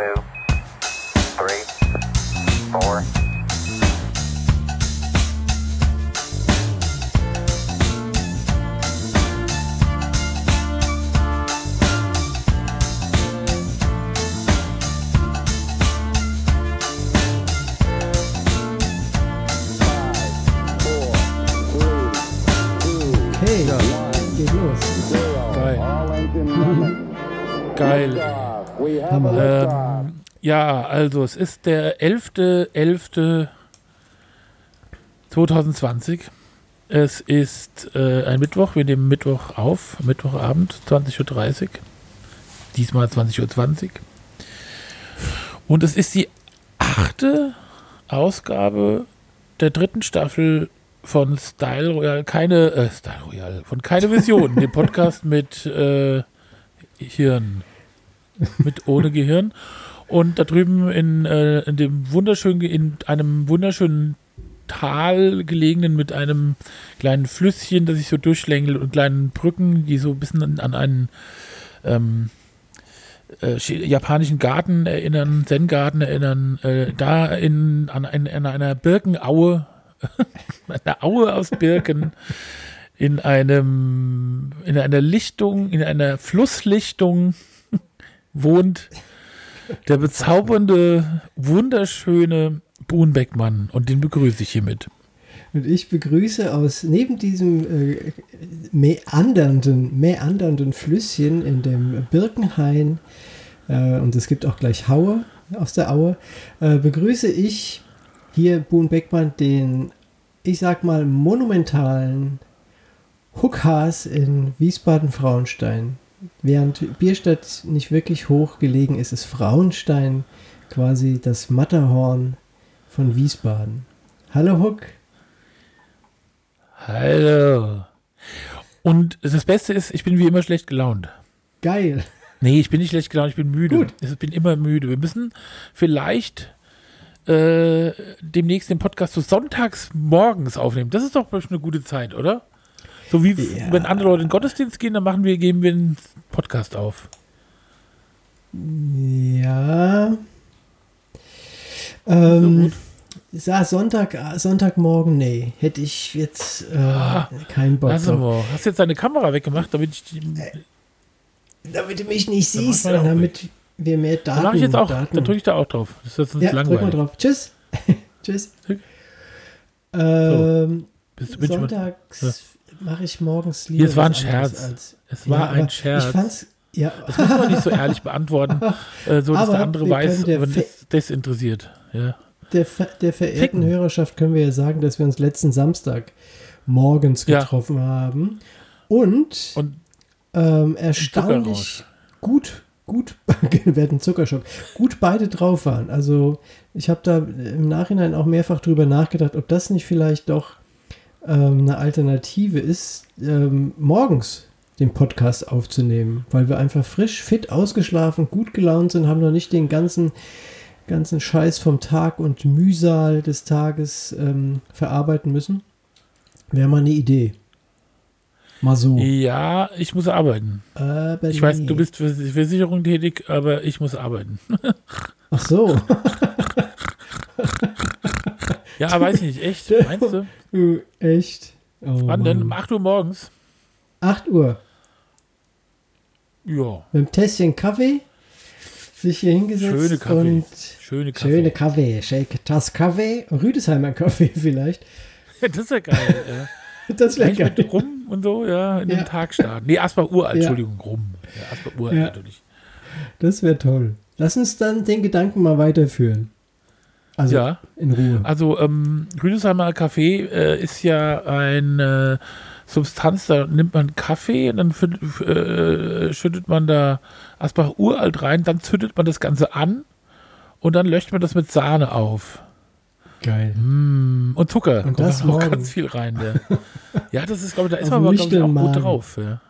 to also es ist der 11.11.2020. Es ist äh, ein Mittwoch, wir nehmen Mittwoch auf, Mittwochabend, 20.30 Uhr. Diesmal 20.20 Uhr. Und es ist die achte Ausgabe der dritten Staffel von Style Royale, keine, äh, Style Royale, von keine Vision, dem Podcast mit äh, Hirn, mit ohne Gehirn. Und da drüben in, äh, in dem wunderschönen, in einem wunderschönen Tal gelegenen mit einem kleinen Flüsschen, das sich so durchschlängelt und kleinen Brücken, die so ein bisschen an, einen ähm, äh, japanischen Garten erinnern, Zen-Garten erinnern, äh, da in, an, ein, in einer Birkenaue, einer Aue aus Birken, in einem, in einer Lichtung, in einer Flusslichtung wohnt der bezaubernde, wunderschöne Boon Beckmann und den begrüße ich hiermit. Und ich begrüße aus neben diesem äh, meandernden, meandernden Flüsschen in dem Birkenhain, äh, und es gibt auch gleich Haue aus der Aue, äh, begrüße ich hier Boon Beckmann den, ich sag mal, monumentalen Huckhaas in Wiesbaden-Frauenstein. Während Bierstadt nicht wirklich hoch gelegen ist, ist Frauenstein quasi das Matterhorn von Wiesbaden. Hallo Huck. Hallo. Und das Beste ist, ich bin wie immer schlecht gelaunt. Geil. Nee, ich bin nicht schlecht gelaunt, ich bin müde. Gut. Ich bin immer müde. Wir müssen vielleicht äh, demnächst den Podcast so sonntags morgens aufnehmen. Das ist doch bestimmt eine gute Zeit, oder? So wie Ja. wenn andere Leute in den Gottesdienst gehen, dann machen wir, geben wir einen Podcast auf. Ja. So Ähm, gut. sa- Sonntag, Sonntagmorgen, nee, hätte ich jetzt äh, Ah, keinen Bock drauf. mal. Hast du jetzt deine Kamera weggemacht, damit ich die, Damit du mich nicht siehst und damit wir mehr Daten Dann mache ich jetzt auch, Daten. dann drücke ich da auch drauf. Das ist sonst ja, drück mal langweilig. drauf. Tschüss. Tschüss. Drück. Ähm, mal, Sonntags mache ich morgens lieber es war ein Scherz. Es war aber ein Scherz. Ich fand's, ja, das muss man nicht so ehrlich beantworten, äh, so dass Aber der andere weiß, der wenn das, das interessiert. Ja. der, der verehrten Ficken. Hörerschaft können wir ja sagen, dass wir uns letzten Samstag morgens Ja. getroffen haben und, Und ähm, erstaunlich gut, gut, wir hatten Zuckerschock, gut beide drauf waren. Also ich habe da im Nachhinein auch mehrfach drüber nachgedacht, ob das nicht vielleicht doch ähm, eine Alternative ist, ähm, morgens den Podcast aufzunehmen, weil wir einfach frisch, fit, ausgeschlafen, gut gelaunt sind, haben noch nicht den ganzen, ganzen Scheiß vom Tag und Mühsal des Tages ähm, verarbeiten müssen. Wäre mal eine Idee. Mal so. ja, ich muss arbeiten. Aber Ich weiß, nee. du bist für die Versicherung tätig, aber ich muss arbeiten. Ach so. Ja, weiß ich nicht, echt? Meinst du? Echt? Oh, Wann denn? Um Mann. 8 Uhr morgens? 8 Uhr. Ja, Mit einem Tässchen Kaffee sich hier hingesetzt Schöne Kaffee. und schöne Kaffee. schöne Kaffee, shake Tass Kaffee, Rüdesheimer Kaffee vielleicht. Das ist ja geil. ja. Das wäre geil. mit Rum und so, ja, in Ja. den Tag starten. Nee, Asper uralt, Ja. Entschuldigung, Rum. Ja, Asper uralt natürlich. Das wäre toll. Lass uns dann den Gedanken mal weiterführen. Also Ja. in Ruhe. Also, ähm, Rüdesheimer Kaffee äh, ist ja eine Substanz, da nimmt man Kaffee und dann fü- äh, schüttet man da Asbach uralt rein, dann zündet man das Ganze an und dann löscht man das mit Sahne auf. Geil. Mm, und Zucker. Und Kommt das da noch morgen. ganz viel rein. Ja, ja das ist, glaube ich, da ist man aber, ich, auch nüchternen gut drauf. Ja.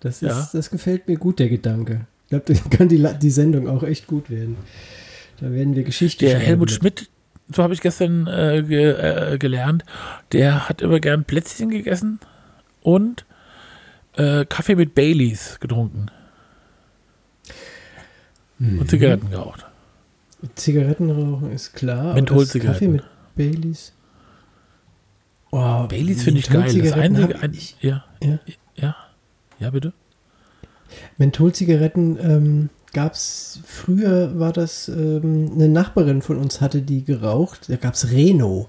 Das, Ja. ist, das gefällt mir gut, der Gedanke. Ich glaube, dann kann die, die Sendung auch echt gut werden. Da werden wir Geschichte Der Helmut mit. Schmidt, so habe ich gestern äh, ge, äh, gelernt, der hat immer gern Plätzchen gegessen und äh, Kaffee mit Baileys getrunken. und Zigaretten geraucht. Zigarettenrauchen ist klar. Mentholzigaretten. Kaffee mit Baileys. Oh, Baileys finde ich geil. Das einzige, ein, ich- ja, Ja. ja, ja, bitte. Mentholzigaretten ähm, gab es früher, war das ähm, eine Nachbarin von uns hatte die geraucht. Da gab es Reno.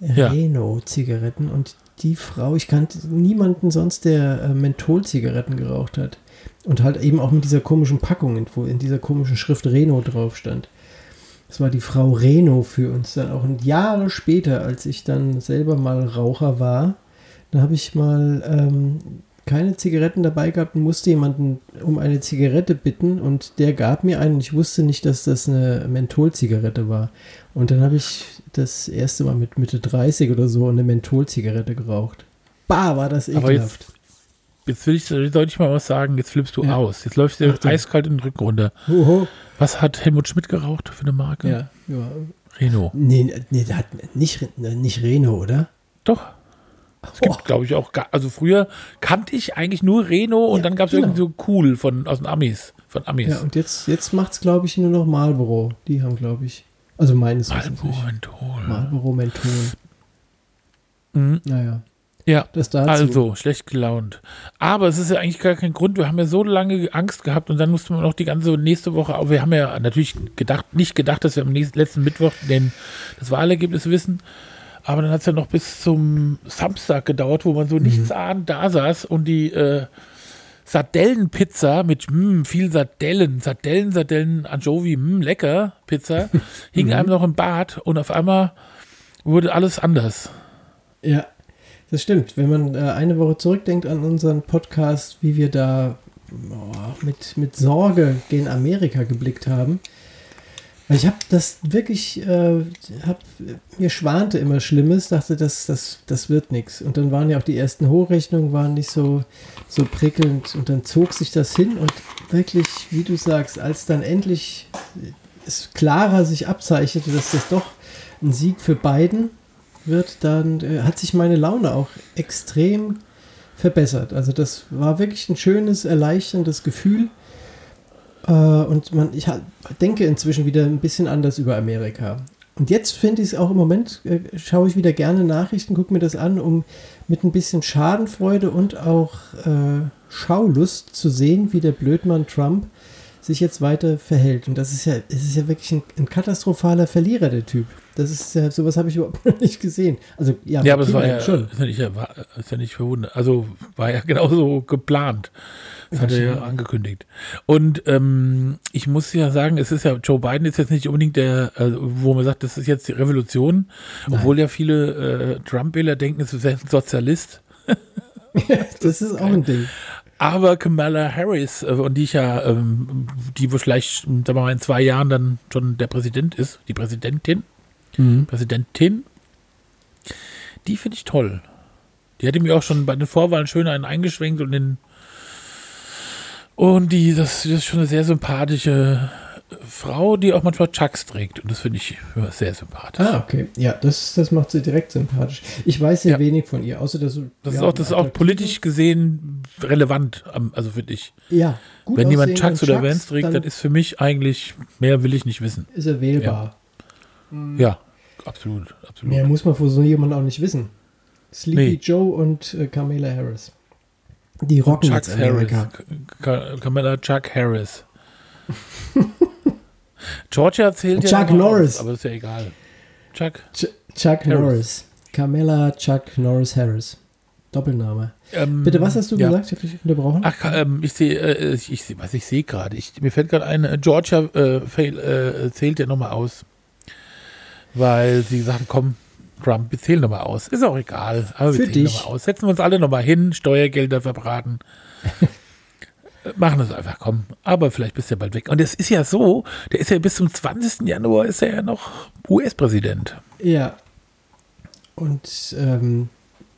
Ja. Reno-Zigaretten. Und die Frau, ich kannte niemanden sonst, der äh, Mentholzigaretten geraucht hat. Und halt eben auch mit dieser komischen Packung, wo in dieser komischen Schrift Reno drauf stand. Das war die Frau Reno für uns dann auch. Und Jahre später, als ich dann selber mal Raucher war, da habe ich mal ähm, keine Zigaretten dabei gehabt und musste jemanden um eine Zigarette bitten und der gab mir eine und ich wusste nicht, dass das eine Mentholzigarette war. Und dann habe ich das erste Mal mit Mitte 30 oder so eine Mentholzigarette geraucht. Bah, war das Aber ekelhaft. Jetzt will ich, soll ich mal was sagen, jetzt flippst du Ja. aus. Jetzt läufst du Achtung. eiskalt in den Rücken runter. Hoho. Was hat Helmut Schmidt geraucht für eine Marke? Ja, ja. Reno. Nee, nee, der hat nicht, nicht Reno, oder? Doch. Es gibt, glaube ich, auch, also früher kannte ich eigentlich nur Reno und Ja, dann gab es genau. irgendwie so cool von, aus den Amis, von Amis. Ja, und jetzt, jetzt macht es, glaube ich, nur noch Marlboro. Die haben, glaube ich, also meines Marlboro. Menthol. Marlboro Menthol. Mhm. Naja, Ja, also, schlecht gelaunt. Aber es ist ja eigentlich gar kein Grund. Wir haben ja so lange Angst gehabt und dann mussten wir noch die ganze nächste Woche, aber wir haben ja natürlich gedacht, nicht gedacht, dass wir am nächsten, letzten Mittwoch den, das Wahlergebnis wissen. Aber dann hat es ja noch bis zum Samstag gedauert, wo man so nichts ahnt da saß und die äh, Sardellenpizza mit mm, viel Sardellen, Sardellen, Sardellen, Anchovy, mm, lecker Pizza, hing einem noch im Bad und auf einmal wurde alles anders. Ja, das stimmt. Wenn man äh, eine Woche zurückdenkt an unseren Podcast, wie wir da oh, mit, mit Sorge gen Amerika geblickt haben. Ich habe das wirklich, äh, hab, mir schwante immer Schlimmes, dachte, das, das, das wird nichts. Und dann waren ja auch die ersten Hochrechnungen waren nicht so, so prickelnd und dann zog sich das hin und wirklich, wie du sagst, als dann endlich es klarer sich abzeichnete, dass das doch ein Sieg für Biden wird, dann äh, hat sich meine Laune auch extrem verbessert. Also das war wirklich ein schönes, erleichterndes Gefühl. Äh, und man, ich denke inzwischen wieder ein bisschen anders über Amerika. Und jetzt finde ich es auch im Moment, äh, schaue ich wieder gerne Nachrichten, gucke mir das an, um mit ein bisschen Schadenfreude und auch äh, Schaulust zu sehen, wie der Blödmann Trump sich jetzt weiter verhält. Und das ist ja, es ist ja wirklich ein, ein katastrophaler Verlierer, der Typ. Das ist ja, sowas habe ich überhaupt noch nicht gesehen. Also, ja, Ja, aber es war ja, schon. Ist ja, nicht, war, ist ja nicht verwundert. Also war ja genauso geplant. Das hat er ja angekündigt. Und ähm, ich muss ja sagen, es ist ja, Joe Biden ist jetzt nicht unbedingt der, also, wo man sagt, das ist jetzt die Revolution, Nein. obwohl ja viele äh, Trump-Wähler denken, es ist ein Sozialist. Das ist auch ein Ding. Aber Kamala Harris, äh, und die ich ja, ähm, die wohl vielleicht, sagen wir mal, in zwei Jahren dann schon der Präsident ist, die Präsidentin, Präsidentin, die finde ich toll. Die hatte mir auch schon bei den Vorwahlen schön einen eingeschwenkt und den und die, das, das ist schon eine sehr sympathische Frau, die auch manchmal Chucks trägt. Und das finde ich ja, sehr sympathisch. Ah, okay. Ja, das, das macht sie direkt sympathisch. Ich weiß sehr Ja. wenig von ihr, außer dass Das ja, ist auch, das ist auch politisch gesehen relevant, also finde ich. Ja, gut Wenn jemand Chucks oder Chucks, Vans trägt, dann dann ist für mich eigentlich, mehr will ich nicht wissen. ist er wählbar. Ja, absolut, absolut. Mehr muss man vor so jemandem auch nicht wissen. Sleepy Nee. Joe und äh, Kamala Harris. Die rocken Chuck Harris. Kamala Chuck Harris. Georgia zählt ja Chuck noch mal Norris. Aus, aber ist ja egal. Chuck. Ch Chuck Harris. Norris. Kamala Chuck Norris Harris. Doppelname. Ähm, Bitte, was hast du ja. gesagt? Ich habe dich unterbrochen. Ach, ähm, ich sehe, äh, ich, ich sehe, was ich sehe gerade. Mir fällt gerade ein, äh, Georgia äh, fail, äh, zählt ja nochmal aus. Weil sie sagten, komm, Trump, wir zählen nochmal aus. Ist auch egal. Aber wir Für zählen dich. nochmal aus. Setzen wir uns alle nochmal hin, Steuergelder verbraten. Machen es einfach, komm. Aber vielleicht bist du ja bald weg. Und es ist ja so, der ist ja bis zum 20. Januar ist er ja noch US-Präsident. Ja. Und ähm,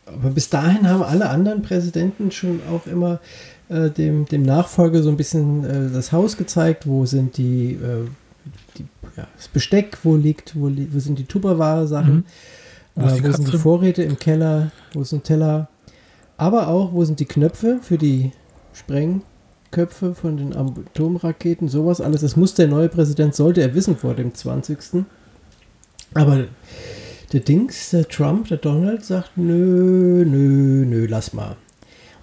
aber bis dahin haben alle anderen Präsidenten schon auch immer äh, dem, dem Nachfolger so ein bisschen äh, das Haus gezeigt, wo sind die, äh, die ja, das Besteck, wo liegt, wo, li wo sind die Tupperware-Sachen, Mhm. Wo äh, die wo sind die? Vorräte im Keller, wo ist ein Teller, aber auch, wo sind die Knöpfe für die Sprengköpfe von den Atomraketen, sowas alles. Das muss der neue Präsident, sollte er wissen vor dem 20. Aber der Dings, der Trump, der Donald, sagt, nö, nö, nö, lass mal.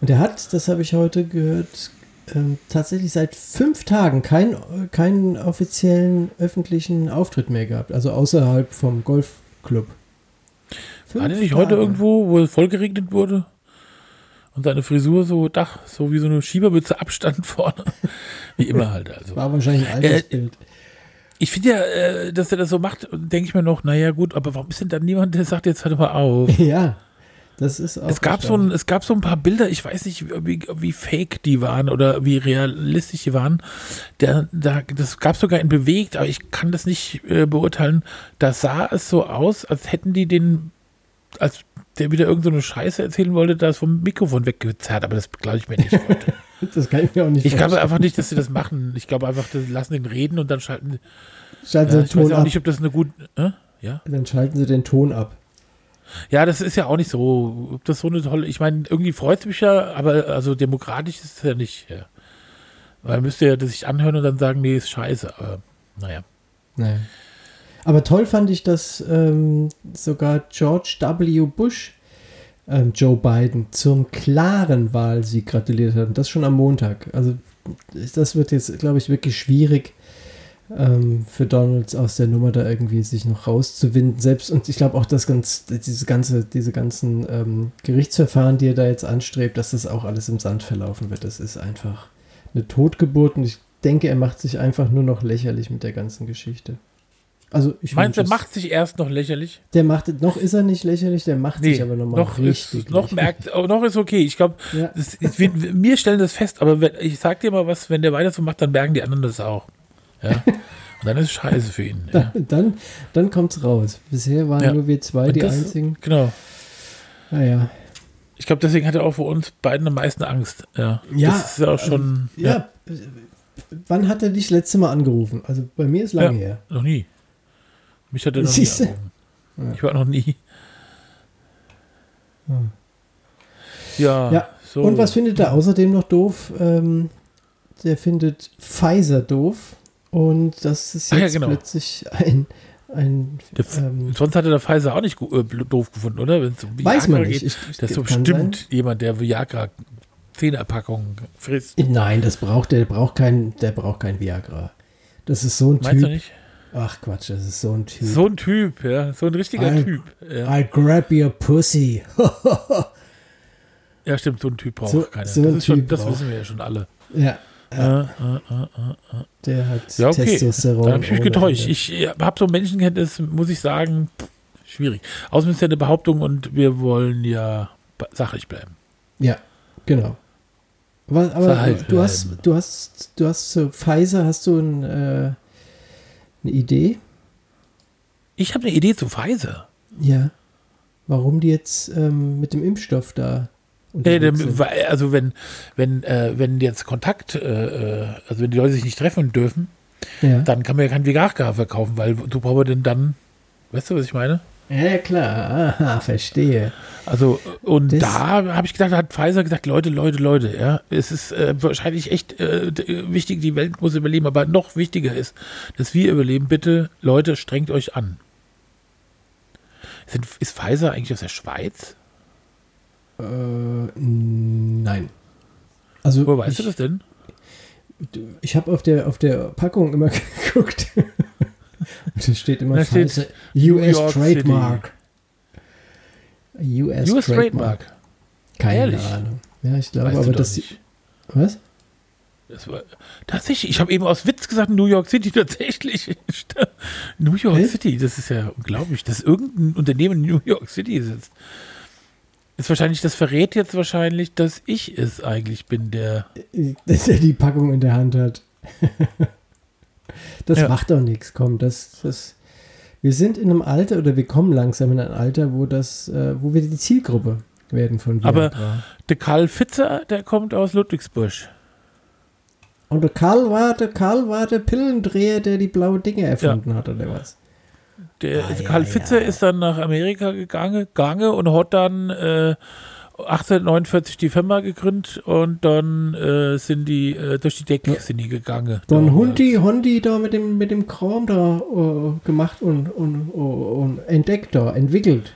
Und er hat, das habe ich heute gehört, ähm, tatsächlich seit fünf Tagen keinen keinen offiziellen öffentlichen Auftritt mehr gehabt, also außerhalb vom Golfclub. War der nicht heute irgendwo, wo es voll geregnet wurde? Und seine Frisur so, Dach, so wie so eine Schiebermütze Abstand vorne. Wie immer halt. Also. War wahrscheinlich ein altes Äh, Bild. Ich finde ja, äh, dass er das so macht, denke ich mir noch, naja gut, aber warum ist denn da niemand, der sagt, jetzt hört mal auf? Ja, das ist auch. Es gab, so ein, es gab so ein paar Bilder, ich weiß nicht, wie, wie fake die waren oder wie realistisch die waren. Der, da, das gab sogar in bewegt, aber ich kann das nicht äh, beurteilen. Da sah es so aus, als hätten die den, als der wieder irgendeine so eine Scheiße erzählen wollte, da ist vom Mikrofon weggezerrt, aber das glaube ich mir nicht heute. Das kann ich mir auch nicht Ich glaube einfach nicht, dass sie das machen. Ich glaube einfach, die lassen den reden und dann schalten. Schalten Ja, Sie ich den weiß Ton auch ab. nicht, ob das eine gute. Äh? Ja? Dann schalten Sie den Ton ab. Ja, das ist ja auch nicht so, ob das so eine tolle, ich meine, irgendwie freut es mich ja, aber also demokratisch ist es ja nicht. Ja. Weil man müsste ja das sich anhören und dann sagen, nee, ist scheiße. Aber naja. Naja. Aber toll fand ich, dass ähm, sogar George W. Bush ähm, Joe Biden zum klaren Wahlsieg gratuliert hat. Und das schon am Montag. Also das wird jetzt, glaube ich, wirklich schwierig ähm, für Donald aus der Nummer da irgendwie sich noch rauszuwinden. Selbst und ich glaube auch, dass ganz, diese ganze, diese ganzen ähm, Gerichtsverfahren, die er da jetzt anstrebt, dass das auch alles im Sand verlaufen wird. Das ist einfach eine Totgeburt und ich denke, er macht sich einfach nur noch lächerlich mit der ganzen Geschichte. Also ich Meinst du, er macht sich erst noch lächerlich? der macht noch ist er nicht lächerlich, der macht sich aber nochmal noch richtig ist, noch lächerlich. merkt, oh, noch ist okay. Ich glaube, Ja. wir stellen das fest, aber wenn, ich sag dir mal was, wenn der weiter so macht, dann merken die anderen das auch. Ja. Und dann ist es scheiße für ihn. Ja. Dann, dann kommt's raus. Bisher waren Ja. nur wir zwei Und die das- einzigen. Genau. Naja. Ich glaube, deswegen hat er auch vor uns beiden am meisten Angst. Ja. Ja, Das ist ja auch schon. Ja. äh, Wann hat er dich letzte Mal angerufen? Also bei mir ist lange her. Noch nie. Mich hat er noch nie Siehste? angerufen. Ja. Ich war noch nie. Hm. Ja, Ja, so. Und was findet er außerdem noch doof? Ähm, der findet Pfizer doof. Und das ist Ah, ja, jetzt genau. plötzlich ein, ein Der ähm, Sonst hatte der Pfizer auch nicht äh, doof gefunden, oder? Wenn es um weiß man nicht. geht. Ich, ich, Das ist so bestimmt jemand, der Viagra Zehnerpackungen frisst. Sein. Nein, das braucht der, braucht kein, der braucht kein Viagra. Das ist so ein Meinst du Typ. nicht? Ach Quatsch, das ist so ein Typ. So ein Typ, ja. So ein richtiger Ein- Typ. Ja. I'll grab your pussy. ja, stimmt, so ein Typ braucht So- keiner. so das schon, das wissen wir ja schon alle. ja, Äh, äh, äh, äh, der hat Ja, okay. Testosteron. Da habe ich mich getäuscht. Ich habe so Menschenkenntnis, muss ich sagen, pff, schwierig. Außerdem ist ja eine Behauptung und wir wollen ja sachlich bleiben. Ja, genau. Aber, aber du hast, du hast, du hast zu Pfizer, hast du ein, äh, eine Idee? Ich habe eine Idee zu Pfizer. Ja. Warum die jetzt ähm, mit dem Impfstoff da Nee, also wenn, wenn, äh, wenn jetzt Kontakt, äh, äh, also wenn die Leute sich nicht treffen dürfen, Ja. dann kann man ja kein Viagra verkaufen, weil du brauchst denn dann, weißt du, was ich meine? Ja, klar. Aha, verstehe. Also, und Das- da habe ich gedacht, da hat Pfizer gesagt, Leute, Leute, Leute, ja, es ist äh, wahrscheinlich echt äh, wichtig, die Welt muss überleben, aber noch wichtiger ist, dass wir überleben. Bitte, Leute, strengt euch an. Sind, ist Pfizer eigentlich aus der Schweiz? Äh, nein. Also, Wo weißt ich, du das denn? Ich habe auf der, auf der Packung immer geguckt. Und da steht immer Da steht US Trademark. US, US Trademark. Trademark. Keine Ehrlich? Ahnung. Ja, ich glaube, Weißt aber das. nicht. Was? Das war, tatsächlich, ich habe eben aus Witz gesagt, New York City tatsächlich. New York Echt? City, das ist ja unglaublich, dass irgendein Unternehmen in New York City sitzt. Ist wahrscheinlich, das verrät jetzt wahrscheinlich, dass ich es eigentlich bin, der. Dass er die Packung in der Hand hat. Das Ja. macht doch nichts. Komm, das, das. Wir sind in einem Alter oder wir kommen langsam in ein Alter, wo das, äh, wo wir die Zielgruppe werden von Aber- Viagra. Der Karl Fitzer, der kommt aus Ludwigsburg. Und der Karl war, der Karl war der Pillendreher, der die blaue Dinge erfunden hat, oder was? Der Ah, ja, Karl Fitzer ja. ist dann nach Amerika gegangen, gegangen und hat dann, äh, 1849 die Firma gegründet und dann äh, sind die äh, durch die Decke sind die gegangen. Dann Damals. Hundi, Hondi da mit dem, mit dem Kram da äh, gemacht und, und, und entdeckt da, entwickelt.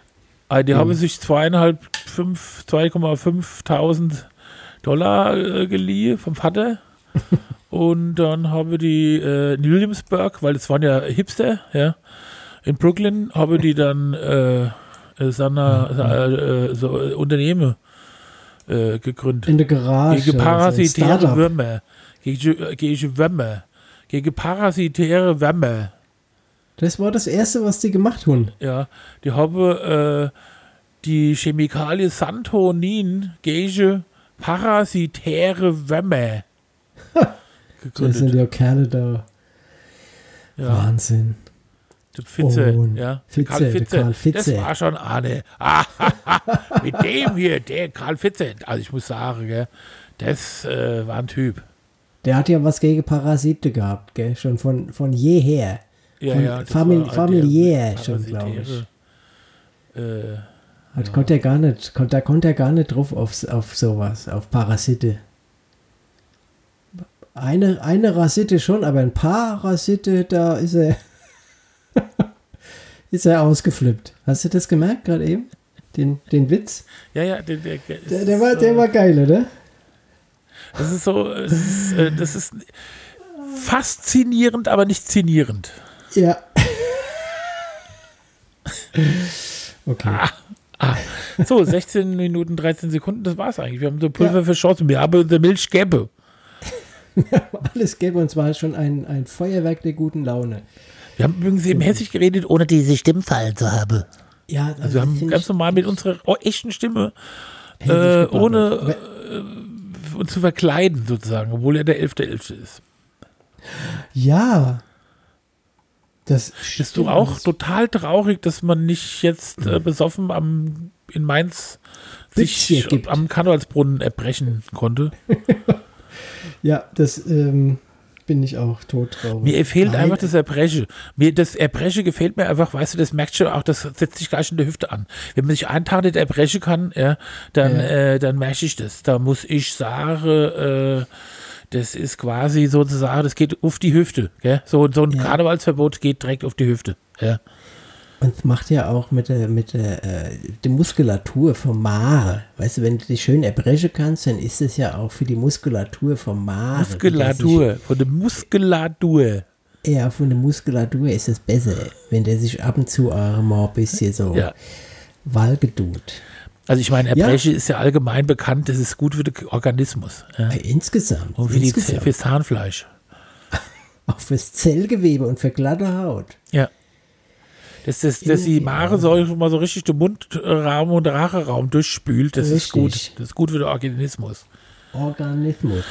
Ah, die Mhm. haben sich zweieinhalb, fünf, 2,5.000 Dollar äh, geliehen vom Vater. und dann habe die äh, in Williamsburg, weil es waren ja Hipster, ja, in Brooklyn, habe die dann äh, äh, so äh, Unternehmen äh, gegründet. In der Garage. Gegen parasitäre Startup. Würmer. Gegen, äh, gegen Würmer. Gegen parasitäre Würmer. Das war das Erste, was die gemacht haben. Ja, die haben äh, die Chemikalie Santonin gegen parasitäre Würmer Das sind gegründet. ja Kerle da. Ja, Wahnsinn. Fitze, Und ja. Fitze, Karl Fitze. Karl Fitze. Das war schon Arne. Ah, mit dem hier, der Karl Fitze. Also ich muss sagen, gell, das äh, war ein Typ. Der hat ja was gegen Parasite gehabt, gell? Schon von, von jeher. Ja, Von ja, famili- halt familiär schon, glaub ich. Äh, Hat, konnte er gar nicht, konnte, da konnte er gar nicht drauf auf, auf sowas, auf Parasite. Eine, eine Rasite schon, aber ein paar Rasite, da ist er, ist er ausgeflippt. Hast du das gemerkt gerade eben? Den, den Witz? ja, ja, der, der, Der, der, war, der war geil, oder? Das ist so, das ist, äh, das ist faszinierend, aber nicht zinierend. Ja. Okay. Ah, so, 16 Minuten, 13 Sekunden, das war's eigentlich. Wir haben so Pulver verschossen. Wir haben unsere Milch gäbe. Alles gäbe und zwar schon ein, ein Feuerwerk der guten Laune. Wir haben übrigens eben hessisch geredet, ohne diese Stimmfallen zu haben. Ja, Also wir haben ganz normal mit unserer oh, echten Stimme, äh, Aber- ohne äh, uns zu verkleiden sozusagen, obwohl er der 11.11. ist. Ja. Das Bist du auch total traurig, dass man nicht jetzt äh, besoffen am, in Mainz Witzchen sich am Karnevalsbrunnen erbrechen konnte? Ja, das ähm, bin ich auch todtraurig. Mir fehlt Nein, einfach das Erbreche. Mir, das Erbreche gefällt mir einfach, weißt du, das merkst du auch, das setzt sich gleich in der Hüfte an. Wenn man sich einen Tag nicht erbrechen kann, ja, dann, Ja. Äh, dann merke ich das. Da muss ich sagen, äh, das ist quasi sozusagen, das geht auf die Hüfte. Gell? So, so ein Ja. Karnevalsverbot geht direkt auf die Hüfte. Ja. Und es macht ja auch mit der, mit der, äh, der Muskulatur vom Mare. Weißt du, wenn du dich schön erbrechen kannst, dann ist es ja auch für die Muskulatur vom Mare. Muskulatur, von der Muskulatur. Sich, ja, von der Muskulatur ist es besser, wenn der sich ab und zu auch mal ein bisschen so Ja. walgedut. Also ich meine, Erbreche ist ja allgemein bekannt, das ist gut für den Organismus. Ja. Äh, insgesamt. Und für die, insgesamt. fürs Zahnfleisch. auch fürs Zellgewebe und für glatte Haut. Ja. Dass, das, dass die Mare so, mal so richtig den Mundraum und Racheraum durchspült, das ist Richtig. gut. Das ist gut für den Organismus. Organismus.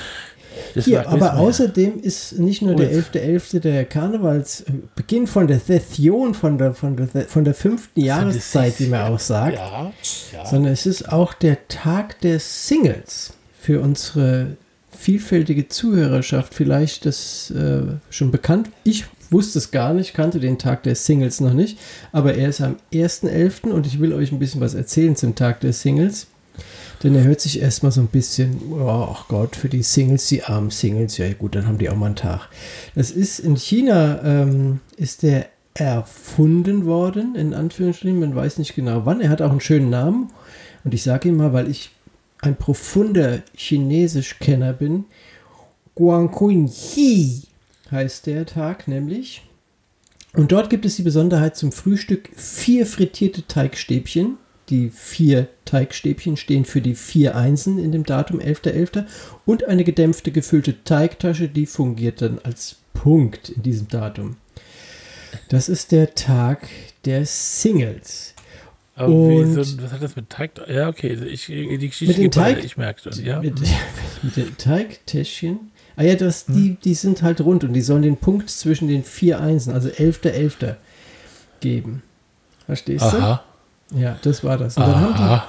Das Hier, aber außerdem ist nicht nur der Gut. 11.11. der Karnevalsbeginn von der Session, von der, von der, von der fünften Jahreszeit, wie man auch sagt, Ja, ja. sondern es ist auch der Tag der Singles für unsere vielfältige Zuhörerschaft. Vielleicht das äh, schon bekannt. Ich wusste es gar nicht, kannte den Tag der Singles noch nicht, aber er ist am 1.11. und ich will euch ein bisschen was erzählen zum Tag der Singles. Denn er hört sich erstmal so ein bisschen, oh Gott, für die Singles, die armen Singles, ja gut, dann haben die auch mal einen Tag. Das ist in China, ähm, ist der erfunden worden, in Anführungsstrichen, man weiß nicht genau wann. Er hat auch einen schönen Namen und ich sage ihn mal, weil ich ein profunder Chinesisch-Kenner bin. Guangkun Hi heißt der Tag nämlich. Und dort gibt es die Besonderheit zum Frühstück vier frittierte Teigstäbchen. Die vier Teigstäbchen stehen für die vier Einsen in dem Datum 11.11. und eine gedämpfte gefüllte Teigtasche, die fungiert dann als Punkt in diesem Datum. Das ist der Tag der Singles. Aber und- so, was hat das mit Teig? Ja, okay, ich, die Geschichte Mit dem Teig? ich merke schon. Ja. Mit, mit den Teigtäschchen. Ah ja, das, die, die sind halt rund und die sollen den Punkt zwischen den vier Einsen, also 11.11. geben. Verstehst Aha, du? Ja, das war das. Und dann haben aha.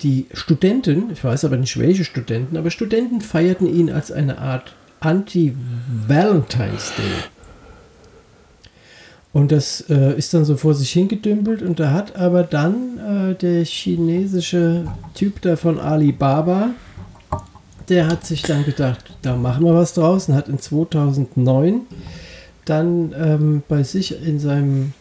die, die Studenten, ich weiß aber nicht welche Studenten, aber Studenten feierten ihn als eine Art Anti-Valentine's Day. Und das äh, ist dann so vor sich hingedümpelt und da hat aber dann äh, der chinesische Typ da von Alibaba, der hat sich dann gedacht, da machen wir was draus und hat in 2009 dann ähm, bei sich in seinem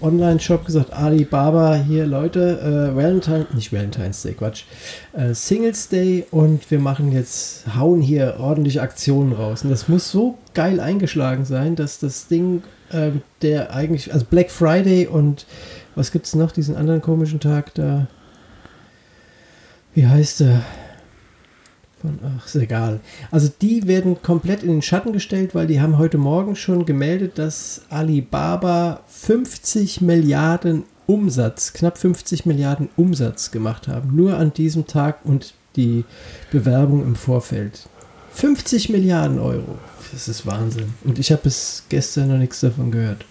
Online-Shop gesagt, Alibaba, hier Leute, äh, Valentine, nicht Valentine's Day, Quatsch, äh, Singles Day und wir machen jetzt, hauen hier ordentlich Aktionen raus. Und das muss so geil eingeschlagen sein, dass das Ding, äh, der eigentlich, also Black Friday und was gibt es noch, diesen anderen komischen Tag da, wie heißt der? Von, ach, ist egal. Also die werden komplett in den Schatten gestellt, weil die haben heute Morgen schon gemeldet, dass Alibaba 50 Milliarden Umsatz, knapp 50 Milliarden Umsatz gemacht haben. Nur an diesem Tag und die Bewerbung im Vorfeld. 50 Milliarden Euro. Das ist Wahnsinn. Und ich habe bis gestern noch nichts davon gehört.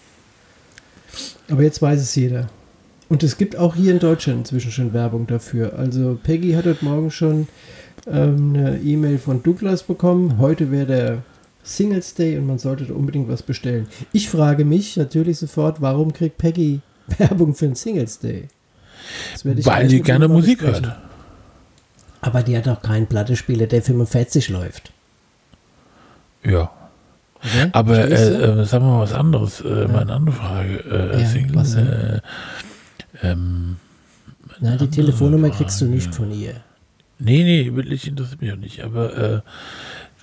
Aber jetzt weiß es jeder. Und es gibt auch hier in Deutschland inzwischen schon Werbung dafür. Also Peggy hat heute Morgen schon ähm, eine E-Mail von Douglas bekommen. Heute wäre der Singles Day und man sollte da unbedingt was bestellen. Ich frage mich natürlich sofort, warum kriegt Peggy Werbung für den Singles Day? Das werde ich Weil die gerne Musik hört. Aber die hat auch keinen Plattespieler, der 45 läuft. Ja. Oder? Aber äh, äh, sagen wir mal was anderes. Äh, Mal eine andere Frage. Äh, Ja, Single, äh, ähm, Na, die Telefonnummer kriegst du Frage. nicht von ihr. Nee, nee, wirklich interessiert mich auch nicht. Aber äh,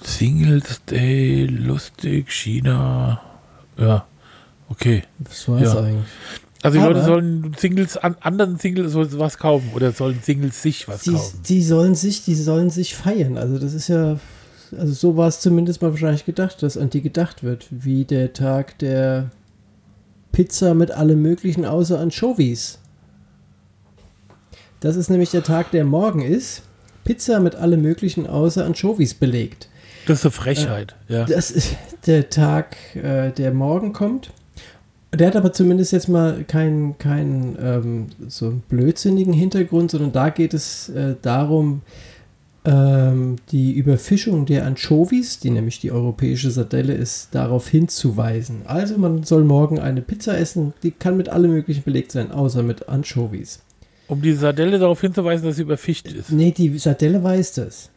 Singles Day, lustig, China. Ja, okay. Das war's Ja. eigentlich. Also die Aber- Leute sollen Singles, an anderen Singles was kaufen oder sollen Singles sich was Die, kaufen. die sollen sich, die sollen sich feiern. Also das ist ja, also so war es zumindest mal wahrscheinlich gedacht, dass an die gedacht wird, wie der Tag der Pizza mit allem möglichen außer Anchovies. Das ist nämlich der Tag, der morgen ist. Pizza mit allem möglichen außer Anchovies belegt. Das ist eine Frechheit, ja. Das ist der Tag, äh, der morgen kommt. Der hat aber zumindest jetzt mal keinen keinen ähm, so blödsinnigen Hintergrund, sondern da geht es äh, darum, ähm, die Überfischung der Anchovies, die nämlich die europäische Sardelle ist, darauf hinzuweisen. Also man soll morgen eine Pizza essen, die kann mit allem möglichen belegt sein, außer mit Anchovies. Um die Sardelle darauf hinzuweisen, dass sie überfischt ist. Nee, die Sardelle weiß das.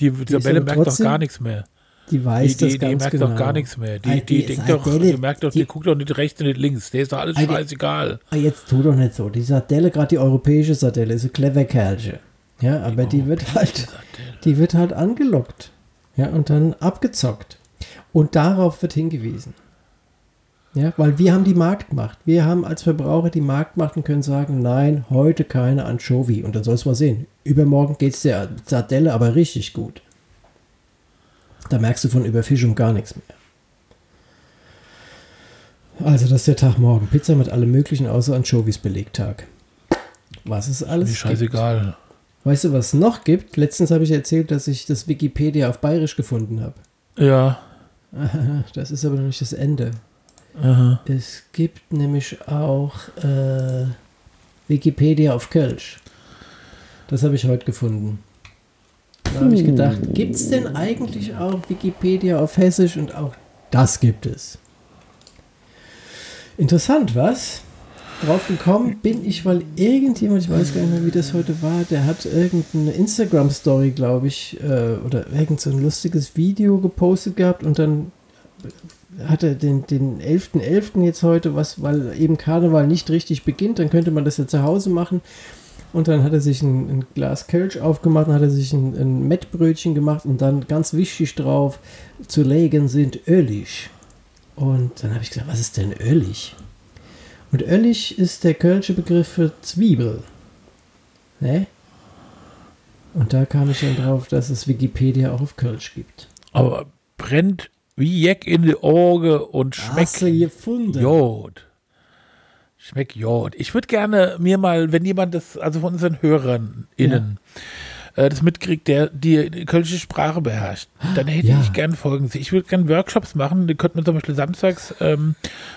Die ist Sardelle merkt doch trotzdem- gar nichts mehr. Die weiß Die, die, das die ganz merkt genau. doch gar nichts mehr. Die, die, die denkt doch, Sardelle, die merkt doch, die, die- guckt doch nicht rechts und nicht links. Der ist doch alles die- scheißegal. Jetzt tu doch nicht so. Die Sardelle, gerade die europäische Sardelle, ist ein clever Kerlchen. Ja, aber die wird halt, die wird halt angelockt. Ja, und dann abgezockt. Und darauf wird hingewiesen. Ja, weil wir haben die Marktmacht. Wir haben als Verbraucher die Marktmacht und können sagen, nein, heute keine Anchovy. Und dann sollst du mal sehen. Übermorgen geht es der Sardelle aber richtig gut. Da merkst du von Überfischung gar nichts mehr. Also, das ist der Tag morgen. Pizza mit allem möglichen außer Anchovies Belegtag. Was ist alles? Mir gibt. scheißegal. Weißt du, was es noch gibt? Letztens habe ich erzählt, dass ich das Wikipedia auf Bayerisch gefunden habe. Ja. Das ist aber noch nicht das Ende. Aha. Es gibt nämlich auch äh, Wikipedia auf Kölsch. Das habe ich heute gefunden. Da habe ich gedacht, gibt es denn eigentlich auch Wikipedia auf Hessisch? Und auch das gibt es. Interessant, was? Drauf gekommen bin ich, weil irgendjemand, ich weiß gar nicht mehr, wie das heute war, der hat irgendeine Instagram-Story, glaube ich, äh, oder irgend so ein lustiges Video gepostet gehabt und dann hat er den, den 11.11. jetzt heute, was, weil eben Karneval nicht richtig beginnt, dann könnte man das ja zu Hause machen. Und dann hat er sich ein, ein Glas Kölsch aufgemacht, dann hat er sich ein, ein Mettbrötchen gemacht und dann ganz wichtig drauf zu legen sind Ölig. Und dann habe ich gesagt, was ist denn Ölig? Und Ölig ist der kölsche Begriff für Zwiebel. Ne? Und da kam ich dann drauf, dass es Wikipedia auch auf Kölsch gibt. Aber brennt wie Jack in die Auge und Hast du schmeckt gefunden? Jod. Schmeckt Jod. Ich würde gerne mir mal, wenn jemand das, also von unseren Hörern innen, äh, das mitkriegt, der die, die kölsche Sprache beherrscht, dann hätte Ja. ich gern folgendes. Ich würde gerne Workshops machen, die könnten wir zum Beispiel samstags ähm,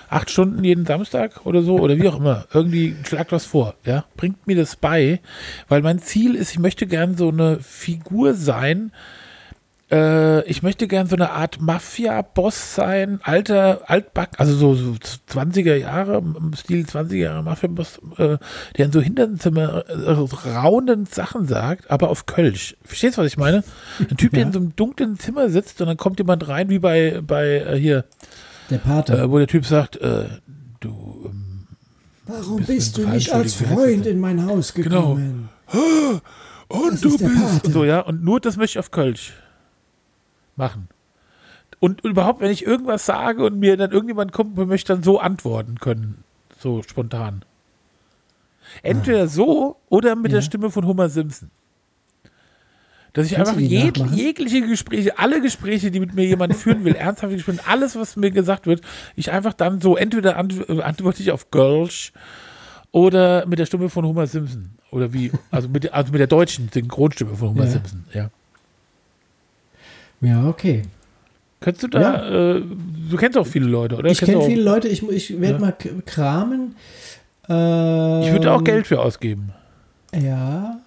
acht Stunden jeden Samstag oder so oder wie auch immer. Irgendwie schlagt was vor, ja. Bringt mir das bei, weil mein Ziel ist, ich möchte gern so eine Figur sein, Äh, ich möchte gern so eine Art Mafia-Boss sein, alter, altback, also so, so 20er Jahre, im Stil 20er Jahre Mafia-Boss, äh, der in so Hinterzimmer äh, raunend Sachen sagt, aber auf Kölsch. Verstehst du, was ich meine? Ein Typ, der Ja. in so einem dunklen Zimmer sitzt und dann kommt jemand rein, wie bei, bei äh, hier, Der Pater. äh, wo der Typ sagt, äh, du, ähm, Warum bist bist du nicht als Freund in mein Haus Genau. gekommen? und Das du ist der bist, Pate. und so, ja, und nur das möchte ich auf Kölsch machen. Und überhaupt, wenn ich irgendwas sage und mir dann irgendjemand kommt und möchte dann so antworten können, so spontan. Entweder so oder mit Ja. der Stimme von Homer Simpson. Dass ich Kannst einfach jeg nachmachen? jegliche Gespräche, alle Gespräche, die mit mir jemand führen will, ernsthafte Gespräche, alles, was mir gesagt wird, ich einfach dann so, entweder ant äh, antworte ich auf Girls oder mit der Stimme von Homer Simpson. Oder wie, also mit, der- also mit der deutschen Synchronstimme von Homer Ja. Simpson, ja. Ja, okay. Könntest du da, äh, du kennst auch viele Leute, oder? Ich kenne viele Leute, ich, ich werde Ja. mal kramen. Ähm, Ich würde auch Geld für ausgeben. Ja.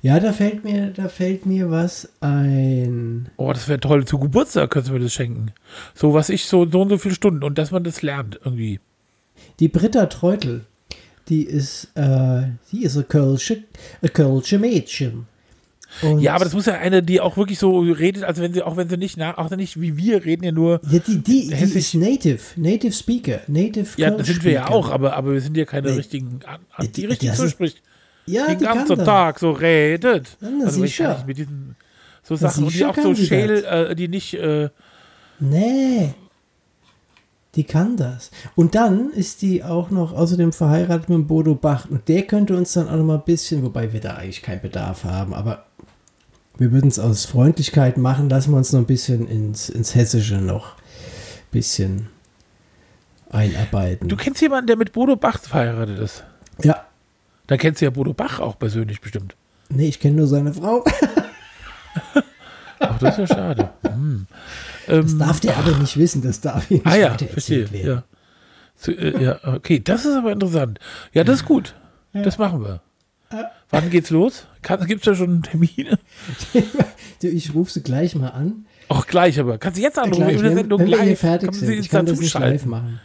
Ja, da fällt mir, da fällt mir was ein. Oh, das wäre toll. Zu Geburtstag könntest du mir das schenken. So, was ich so, so und so viele Stunden und dass man das lernt irgendwie. Die Britta Treutel, die ist, äh, die ist ein Kölsche, ein Kölsche Mädchen. Und Ja, aber das muss ja eine, die auch wirklich so redet, als wenn sie, auch wenn sie nicht nach, auch nicht wie wir reden, ja nur. ja, die, die, die ist Native, Native Speaker, Native Ja, das sind wir ja auch, aber, aber wir sind ja keine Nee. richtigen, die Die- richtig das so ist- spricht. Ja, die kann ganzen. Tag so redet. Ja, na, also sicher. mit diesen so Sachen und die auch so schäl, äh, die nicht, äh, Nee. Die kann das. Und dann ist die auch noch außerdem verheiratet mit Bodo Bach. Und der könnte uns dann auch noch mal ein bisschen, wobei wir da eigentlich keinen Bedarf haben, aber wir würden es aus Freundlichkeit machen, lassen wir uns noch ein bisschen ins, ins Hessische noch ein bisschen einarbeiten. du kennst jemanden, der mit Bodo Bach verheiratet ist. ja, Da kennst du ja Bodo Bach auch persönlich bestimmt. nee, ich kenne nur seine Frau. Ach, das ist ja schade. Hm. Das Ähm, darf der aber nicht wissen, das darf ihm nicht Ah ja, verstehe. erzählt werden. Ja. Zu, äh, ja, okay, das ist aber interessant. Ja, das ist gut. Das machen wir. Wann geht's los? Gibt es da schon Termine? Ich rufe sie gleich mal an. Auch gleich, aber kannst du jetzt anrufen? Gleich, in der wenn, Sendung wenn wir hier fertig sind. Ich kann das nicht live machen.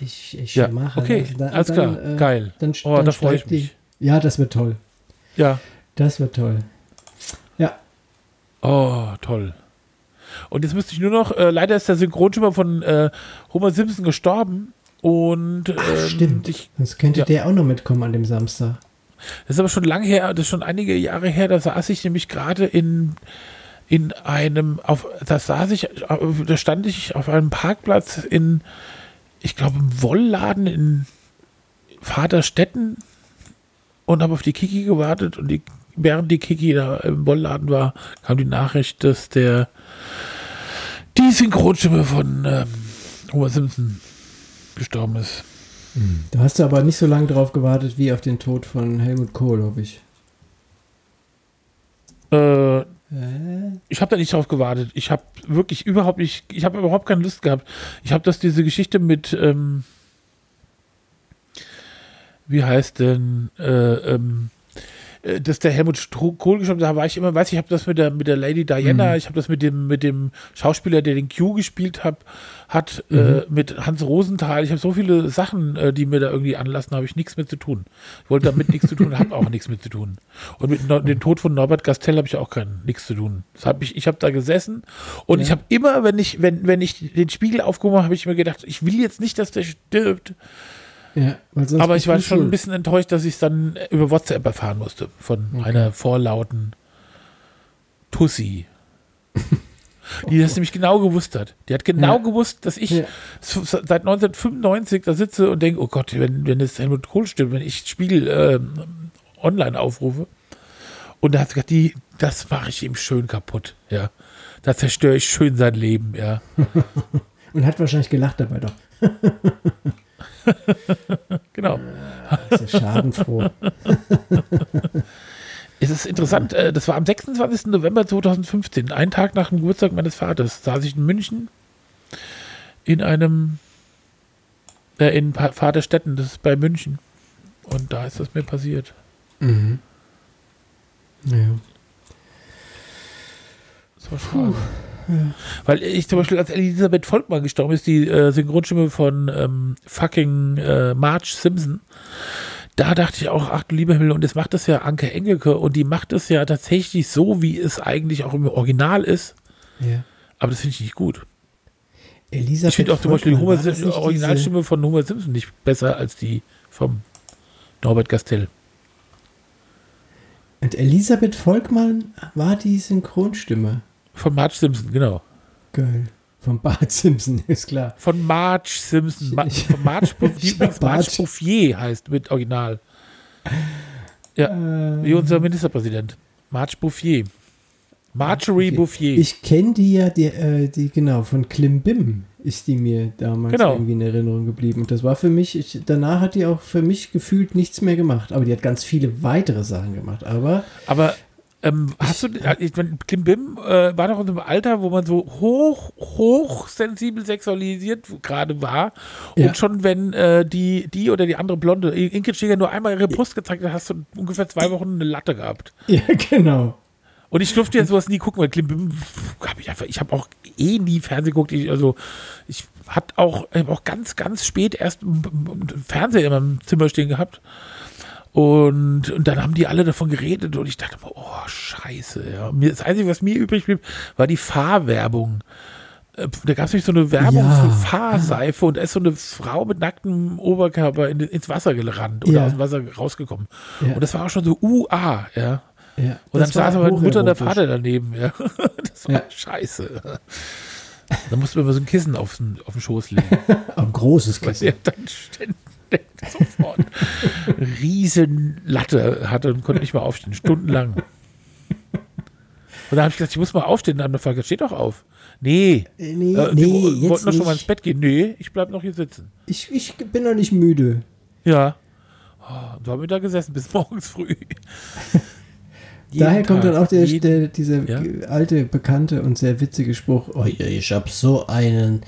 Ich, ich Ja, mache okay, das. Da- alles dann, klar, äh, geil. Dann, Oh, dann da freu ich steigt die- mich. Ja, das wird toll. Ja. Das wird toll. Ja, Oh, toll. Und jetzt müsste ich nur noch, äh, leider ist der Synchronschimmer von äh, Homer Simpson gestorben. Und ähm, stimmt. Ich, Sonst könnte ja. der auch noch mitkommen an dem Samstag. Das ist aber schon lange her, das ist schon einige Jahre her, da saß ich nämlich gerade in, in einem, auf, da saß ich, da stand ich auf einem Parkplatz in, ich glaube, im Wollladen in Vaterstetten und habe auf die Kiki gewartet und die, während die Kiki da im Wollladen war, kam die Nachricht, dass der, die Synchronstimme von ähm, Homer Simpson gestorben ist. Da hast du aber nicht so lange drauf gewartet wie auf den Tod von Helmut Kohl, hoffe ich. Äh, Äh? Ich habe da nicht drauf gewartet. Ich habe wirklich überhaupt nicht, ich habe überhaupt keine Lust gehabt. Ich habe das, diese Geschichte mit, ähm, wie heißt denn, äh, ähm, äh, dass der Helmut Kohl gestorben ist, da war ich immer, weiß ich, ich habe das mit der, mit der Lady Diana, Mhm. ich habe das mit dem, mit dem Schauspieler, der den Q gespielt hat, hat äh, mit Hans Rosenthal, ich habe so viele Sachen, äh, die mir da irgendwie anlassen, habe ich nichts mit zu tun. Ich wollte damit nichts zu tun, habe auch nichts mit zu tun. Und mit no dem Tod von Norbert Gastel habe ich auch kein nichts zu tun. Das hab ich ich habe da gesessen und Ja. ich habe immer, wenn ich, wenn, wenn ich den Spiegel aufgehoben habe, habe ich mir gedacht, ich will jetzt nicht, dass der stirbt. Ja, Aber ich war schon ein schuld. bisschen enttäuscht, dass ich es dann über WhatsApp erfahren musste von einer vorlauten Tussi. die das nämlich genau gewusst hat. Die hat genau Ja. gewusst, dass ich Ja. seit 1995 da sitze und denke, oh Gott, wenn, wenn es Helmut Kohl stimmt, wenn ich Spiegel ähm, online aufrufe. Und da hat sie gesagt, die, das mache ich ihm schön kaputt, ja. Da zerstöre ich schön sein Leben, ja. Und hat wahrscheinlich gelacht dabei doch. Genau. Ist schadenfroh. Es ist interessant, äh, das war am 26. November 2015, einen Tag nach dem Geburtstag meines Vaters, saß ich in München in einem, äh, in Vaterstetten, das ist bei München. Und da ist das mir passiert. mhm. Ja. Das war schade. Weil ich zum Beispiel, als Elisabeth Volkmann gestorben ist, die äh, Synchronstimme von ähm, fucking äh, Marge Simpson, da dachte ich auch, ach du lieber Himmel, und das macht das ja Anke Engelke und die macht es ja tatsächlich so, wie es eigentlich auch im Original ist. Ja. Aber das finde ich nicht gut. Elisabeth Ich finde auch zum Beispiel die, Homer nicht Originalstimme von Homer Simpson nicht besser als die vom Norbert Gastel. Und Elisabeth Volkmann war die Synchronstimme. Von Marge Simpson, genau. Geil. Von Bart Simpson, ist klar. Von Marge Simpson. Ma Ich- von Marge, die übrigens Marge. Bouffier heißt mit Original. Ja, Äh, wie unser Ministerpräsident. Marge Bouffier. Marjorie Bouffier. Ich kenne die ja, die, äh, die genau, von Klimbim ist die mir damals Genau. irgendwie in Erinnerung geblieben. Und das war für mich, ich, danach hat die auch für mich gefühlt nichts mehr gemacht. Aber die hat ganz viele weitere Sachen gemacht. Aber Aber ähm, hast du, ich meine, Kim Bim äh, war doch in einem Alter, wo man so hoch, hoch sensibel sexualisiert gerade war. Und Ja. schon wenn äh, die, die oder die andere Blonde, Inke Schäger, nur einmal ihre Brust gezeigt hat, hast du ungefähr zwei Wochen eine Latte gehabt. ja, genau. Und ich durfte jetzt sowas nie gucken, weil Klim Bim habe ich einfach, ich habe auch eh nie Fernsehen geguckt. Ich, also ich hat auch, ich hab auch ganz, ganz spät erst Fernseher in meinem Zimmer stehen gehabt. Und, und dann haben die alle davon geredet und ich dachte mir, oh, scheiße. Ja. Mir, das Einzige, was mir übrig blieb, war die Fahrwerbung. Äh, Da gab es nämlich so eine Werbung Ja. für Fahrseife und da ist so eine Frau mit nacktem Oberkörper in, ins Wasser gerannt oder Ja. aus dem Wasser rausgekommen. Ja. Und das war auch schon so UA, ja. Ja, Und dann das war saß aber die Mutter und der. Vater daneben, ja. Das war Ja. scheiße. Da musste man immer so ein Kissen auf den, auf den Schoß legen. Ein großes Kissen. der dann ständig sofort eine riesen Latte hatte und konnte nicht mehr aufstehen, stundenlang. Und da habe ich gesagt, ich muss mal aufstehen. Und dann hat er gefragt, steh doch auf. Nee, Äh, Nee, äh, nee, die wollten doch schon mal ins. Bett gehen. Nee, ich bleib noch hier sitzen. Ich, ich bin noch nicht müde. Ja. Oh, so haben wir da gesessen bis morgens früh. Daher Jeden kommt dann Tag, auch der, jeden- der, dieser Ja. alte, bekannte und sehr witzige Spruch. Oh, ich habe so einen,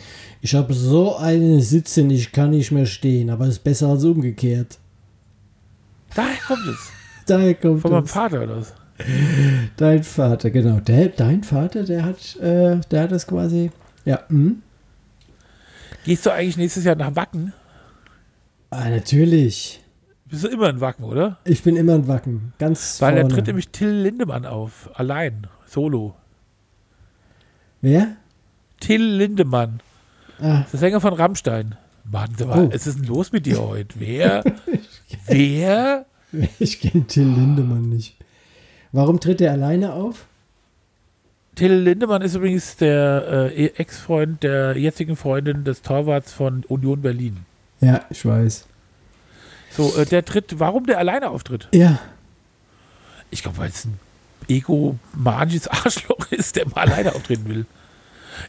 ich habe so einen Sitzen, ich kann nicht mehr stehen, aber es ist besser als umgekehrt. Daher kommt es. Daher kommt Von meinem. Vater oder was? Dein Vater, genau. Der, dein Vater, der hat, äh, der hat das quasi, ja, hm? Gehst du eigentlich nächstes Jahr nach Wacken? Ah, natürlich. Bist du immer in Wacken, oder? Ich bin immer ein Wacken. Ganz Weil da vorne. tritt nämlich Till Lindemann auf. Allein. Solo. Wer? Till Lindemann. Ah, Der Sänger von Rammstein. Mann, Oh. was ist denn los mit dir heute? Wer? Wer? ich kenne Till Lindemann nicht. Warum tritt er alleine auf? Till Lindemann ist übrigens der äh, Ex-Freund der jetzigen Freundin des Torwarts von Union Berlin. Ja, ich weiß. So, äh, der tritt, warum der alleine auftritt? Ja, Ich glaube, weil es ein egomanisches Arschloch ist, der mal alleine auftreten will.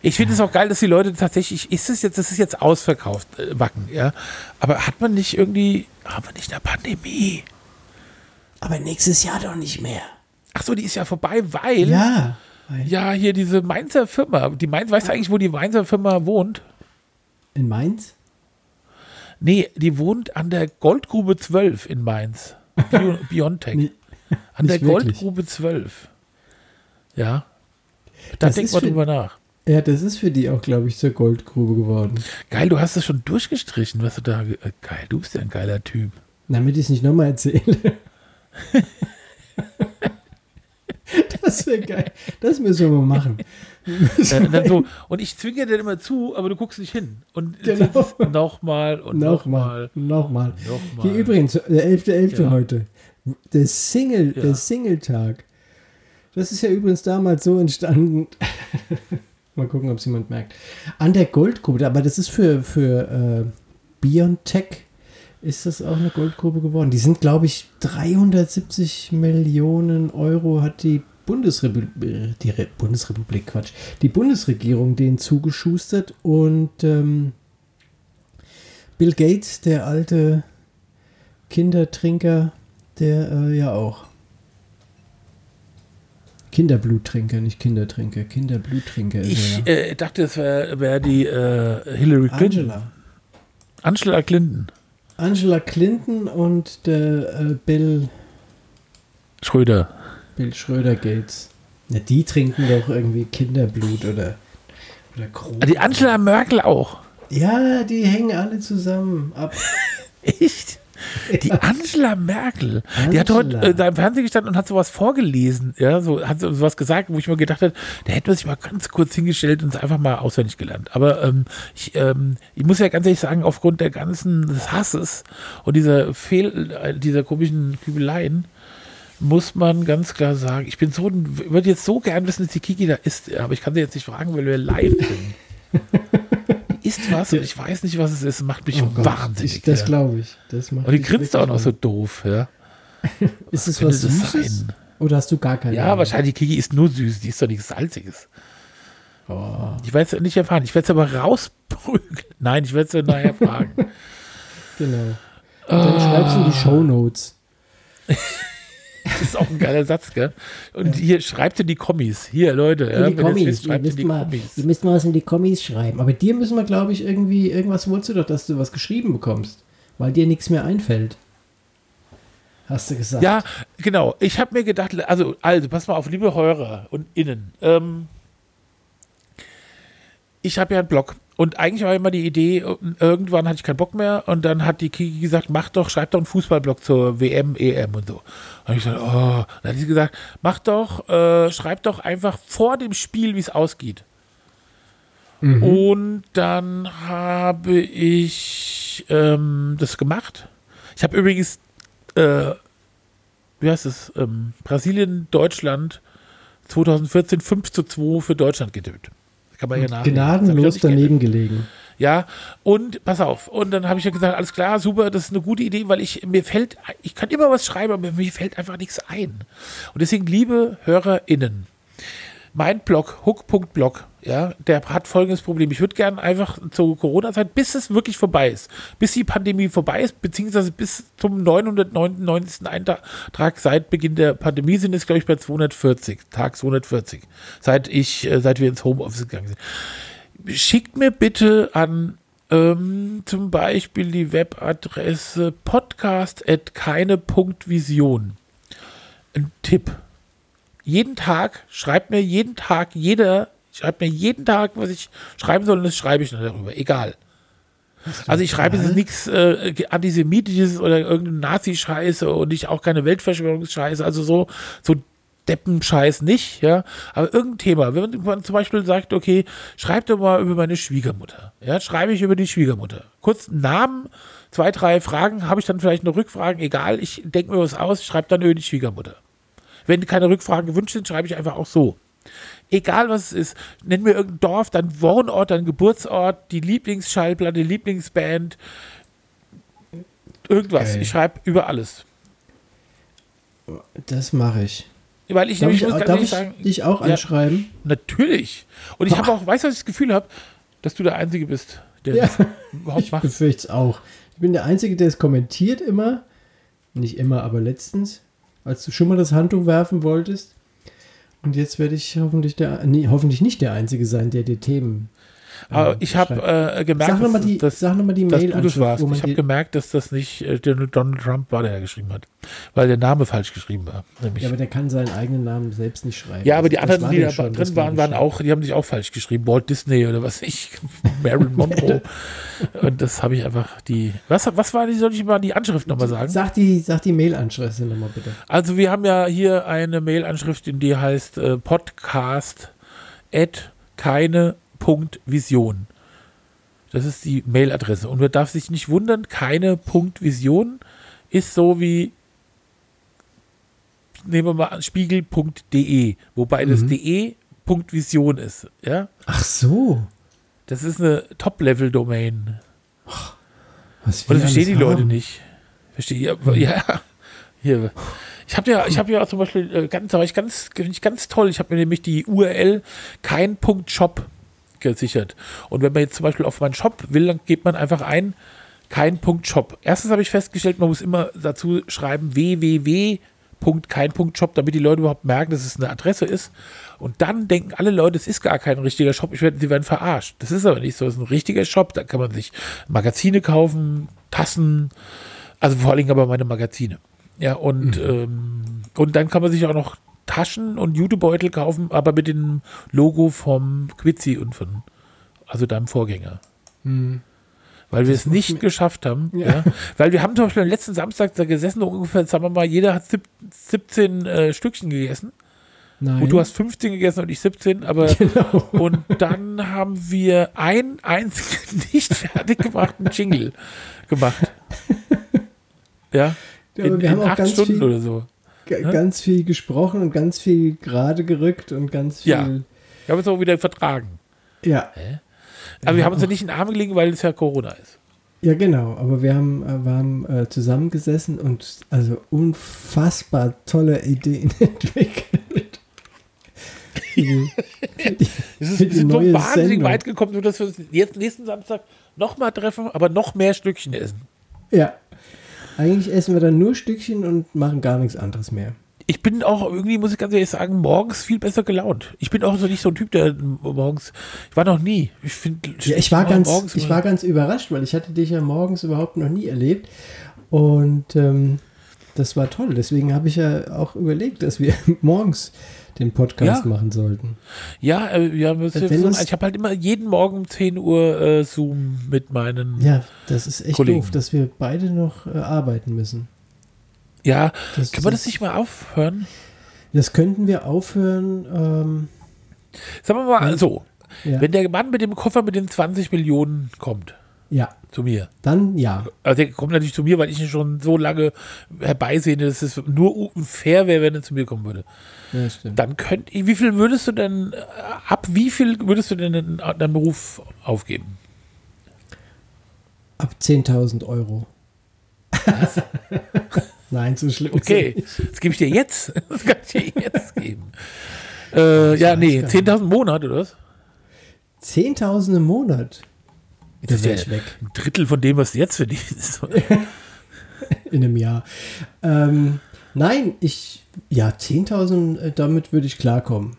Ich finde es auch geil, dass die Leute tatsächlich, ist es jetzt, das ist jetzt ausverkauft, äh, Wacken, ja. Aber hat man nicht irgendwie, haben wir nicht eine Pandemie? aber nächstes Jahr doch nicht mehr. Ach so, die ist ja vorbei, weil, Ja. ja, hier diese Mainzer Firma, die Mainz, weißt du eigentlich, wo die Mainzer Firma wohnt? In Mainz? Nee, die wohnt an der Goldgrube 12 in Mainz. Bio, Biontech. Nee, an der wirklich. Goldgrube 12. Ja. Da denkt man drüber nach. Ja, das ist für die auch, glaube ich, zur Goldgrube geworden. Geil, du hast es schon durchgestrichen, was du da. ge- Äh, geil, du bist ja ein geiler Typ. Damit ich es nicht nochmal erzähle. das wäre geil. Das müssen wir mal machen. Dann so, und ich zwinge dir dann immer zu, aber du guckst nicht hin. Und Genau. nochmal und Nochmal. nochmal. Nochmal. Hier übrigens, der 11.11. Ja. heute. Der Single, Ja. der Single-Tag. Das ist ja übrigens damals so entstanden. Mal gucken, ob es jemand merkt. An der Goldgrube, aber das ist für, für äh, Biontech ist das auch eine Goldgrube geworden. Die sind, glaube ich, 370 Millionen Euro hat die Bundesrepublik, die Re Bundesrepublik, Quatsch, die Bundesregierung denen zugeschustert und ähm, Bill Gates, der alte Kindertrinker, der äh, ja auch. Kinderbluttrinker, nicht Kindertrinker, Kinderbluttrinker ist Ich äh, dachte, es wäre wär die äh, Hillary Clinton. Angela. Angela Clinton. Angela Clinton und der äh, Bill, Schröder. Bill Schröder Gates. Na, die trinken doch irgendwie Kinderblut oder, oder Kron. Die Angela Merkel auch. Ja, die hängen alle zusammen ab. Echt? Die Angela Merkel, die hat heute Angela. äh, da im Fernsehen gestanden und hat sowas vorgelesen, ja, so hat so sowas gesagt, wo ich mir gedacht habe, da hätte man sich mal ganz kurz hingestellt und es einfach mal auswendig gelernt. Aber ähm, ich, ähm, ich muss ja ganz ehrlich sagen, aufgrund der ganzen des Hasses und dieser Fehl, äh, dieser komischen Kübeleien, muss man ganz klar sagen, ich bin so, würde jetzt so gern wissen, dass die Kiki da ist, aber ich kann sie jetzt nicht fragen, weil wir live sind. Isst was und ich weiß nicht, was es ist, macht mich Oh wahnsinnig. ich, das ja. glaube ich. Das macht Und die grinst auch noch so doof, ja. Ist es was Süßes? Oder hast du gar keine Ja, Ahnung? wahrscheinlich, die Kiki ist nur süß, die ist doch nichts Salziges. Oh. Ich werde es nicht erfahren. Ich werde es aber rausprügeln. Nein, ich werde es nachher fragen. Genau. Dann schreibst du in die Shownotes. Das ist auch ein geiler Satz, gell? Und hier schreibt in die Kommis. Hier, Leute. ja, die Kommis. wisst, Ihr müsst, die mal, Kommis. ihr müsst mal was in die Kommis schreiben. Aber dir müssen wir, glaube ich, irgendwie, irgendwas wolltest du doch, dass du was geschrieben bekommst. Weil dir nichts mehr einfällt. Hast du gesagt. Ja, genau. Ich habe mir gedacht, also, also, pass mal auf, liebe Hörer und Innen. Ähm, ich habe ja einen Blog und eigentlich war immer die Idee, irgendwann hatte ich keinen Bock mehr und dann hat die Kiki gesagt, mach doch, schreib doch einen Fußballblog zur WM, EM und so. Und ich gesagt, oh, dann hat sie gesagt, mach doch, äh, schreib doch einfach vor dem Spiel, wie es ausgeht. Und dann habe ich ähm, das gemacht. Ich habe übrigens, äh, wie heißt es, ähm, Brasilien, Deutschland 2014 5 zu 2 für Deutschland getippt. Kann man ja nachlesen. Gnadenlos daneben gelegen. ja, und pass auf. Und dann habe ich ja gesagt, alles klar, super, das ist eine gute Idee, weil ich mir fällt, ich kann immer was schreiben, aber mir fällt einfach nichts ein. Und deswegen, liebe HörerInnen, mein Blog, hook.blog, ja, der hat folgendes Problem. Ich würde gerne einfach zur Corona-Zeit, bis es wirklich vorbei ist, bis die Pandemie vorbei ist, beziehungsweise bis zum 999. Eintrag seit Beginn der Pandemie sind es, glaube ich, bei 240, Tag 240, seit ich, äh, seit wir ins Homeoffice gegangen sind schickt mir bitte an ähm, zum Beispiel die Webadresse podcast.keine.vision ein Tipp. Jeden Tag, schreibt mir jeden Tag, jeder, schreibt mir jeden Tag, was ich schreiben soll, und das schreibe ich dann darüber. Egal. Also ich schreibe jetzt nichts äh, Antisemitisches oder irgendeine Nazi-Scheiße und ich auch keine Weltverschwörungsscheiße, also so, so Deppenscheiß nicht, ja. Aber irgendein Thema, wenn man zum Beispiel sagt, okay, schreib doch mal über meine Schwiegermutter, ja, schreibe ich über die Schwiegermutter. Kurz einen Namen, zwei, drei Fragen, habe ich dann vielleicht noch Rückfragen, egal, ich denke mir was aus, schreibe dann über die Schwiegermutter. Wenn keine Rückfragen gewünscht sind, schreibe ich einfach auch so. Egal was es ist, nenn mir irgendein Dorf, dein Wohnort, dein Geburtsort, die Lieblingsschallplatte, die Lieblingsband, irgendwas. Geil. Ich schreibe über alles. Das mache ich. Weil ich Darf nämlich ich, muss darf ich sagen, dich auch Ja. anschreiben? natürlich. Und ich habe auch, weißt du, was ich das Gefühl habe, dass du der Einzige bist, der Ja. das überhaupt Ich macht. befürchte es auch. Ich bin der Einzige, der es kommentiert immer. Nicht immer, aber letztens, als du schon mal das Handtuch werfen wolltest. Und jetzt werde ich hoffentlich der, nee, hoffentlich nicht der Einzige sein, der dir Themen. Aber ich habe äh, gemerkt, Sag nochmal die, dass, sag noch mal die dass du das warst. Ich habe gemerkt, dass das nicht äh, Donald Trump war, der geschrieben hat. Weil der Name falsch geschrieben war. Nämlich. Ja, aber der kann seinen eigenen Namen selbst nicht schreiben. Ja, aber die Das anderen, war die da schon, drin war waren, waren auch, die haben sich auch falsch geschrieben. Walt Disney oder was ich, Marilyn Monroe. Und das habe ich einfach die. Was, was war die, soll ich mal die Anschrift nochmal sagen? Sag die, sag die Mail-Anschrift nochmal bitte. Also wir haben ja hier eine Mail-Anschrift, die heißt äh, podcast at keine.vision. Das ist die Mailadresse. Und man darf sich nicht wundern, keine.vision ist so wie nehmen wir mal an, spiegel.de, wobei das Mhm. de Vision ist. Ja? Ach so. Das ist eine Top-Level-Domain. Was Und das verstehen die alles Leute haben. nicht. Verstehe ja, ja. Hier. Ich habe ja, ich habe ja zum Beispiel äh, ganz, ich ganz, finde ich ganz toll. Ich habe mir nämlich die URL kein Punkt Shop gesichert. Und wenn man jetzt zum Beispiel auf meinen Shop will, dann gibt man einfach ein kein Punkt Shop. Erstens habe ich festgestellt, man muss immer dazu schreiben www.kein.shop, damit die Leute überhaupt merken, dass es eine Adresse ist. Und dann denken alle Leute, es ist gar kein richtiger Shop, ich werd, sie werden verarscht. Das ist aber nicht so, es ist ein richtiger Shop, da kann man sich Magazine kaufen, Tassen, also vor allen Dingen aber meine Magazine. Ja, und, ähm, und dann kann man sich auch noch Taschen und Jutebeutel kaufen, aber mit dem Logo vom Quitzi und von, also deinem Vorgänger. Hm. Weil wir es nicht geschafft haben. Ja. Ja. Weil wir haben zum Beispiel am letzten Samstag da gesessen, und ungefähr, sagen wir mal, jeder hat sieb- 17 äh, Stückchen gegessen. Nein. Und du hast 15 gegessen und ich 17, aber Genau. und dann haben wir ein einzigen nicht fertig gemachten Jingle gemacht. Ja, Ja, in, in acht Stunden viel, oder so. Ganz viel gesprochen und ganz viel gerade gerückt und ganz viel. Ja. Wir haben uns auch wieder vertragen. Ja, Aber wir haben uns ja nicht in den Arm gelegen, weil es ja Corona ist. ja genau. Aber wir haben, äh, wir haben äh, zusammengesessen und also unfassbar tolle Ideen entwickelt. Die, die, Es ist, wir sind so wahnsinnig Sendung. weit gekommen, nur dass wir uns jetzt nächsten Samstag nochmal treffen, aber noch mehr Stückchen essen. Ja. Eigentlich essen wir dann nur Stückchen und machen gar nichts anderes mehr. Ich bin auch irgendwie, muss ich ganz ehrlich sagen, morgens viel besser gelaunt. Ich bin auch so nicht so ein Typ, der morgens, ich war noch nie. Ich finde, Ja, ich war ganz, ich war ganz überrascht, weil ich hatte dich ja morgens überhaupt noch nie erlebt. Und ähm, das war toll. Deswegen habe ich ja auch überlegt, dass wir morgens den Podcast Ja. machen sollten. Ja, äh, ja uns- ich habe halt immer jeden Morgen um 10 Uhr äh, Zoom mit meinen. Ja, Ja, das ist echt Kollegen. doof, dass wir beide noch äh, arbeiten müssen. können Das, wir das nicht mal aufhören? Das könnten wir aufhören. Ähm, Sagen wir mal Ja. so, ja. wenn der Mann mit dem Koffer mit den 20 Millionen kommt, ja, zu mir. dann ja. Also der kommt natürlich zu mir, weil ich ihn schon so lange herbeisehne, dass es nur fair wäre, wenn er zu mir kommen würde. Ja, stimmt. Dann könnte ich, wie viel würdest du denn, ab wie viel würdest du denn in deinem Beruf aufgeben? Ab 10.000 Euro. Nein, so schlimm. Okay, das gebe ich dir jetzt. Das kann ich dir jetzt geben. Äh, ja, nee, gar 10.000 im Monat, oder was? 10.000 im Monat. Das Da ist ja ein Drittel von dem, was du jetzt verdienst. In einem Jahr. Ähm, nein, ich, ja, 10.000, äh, damit würde ich klarkommen.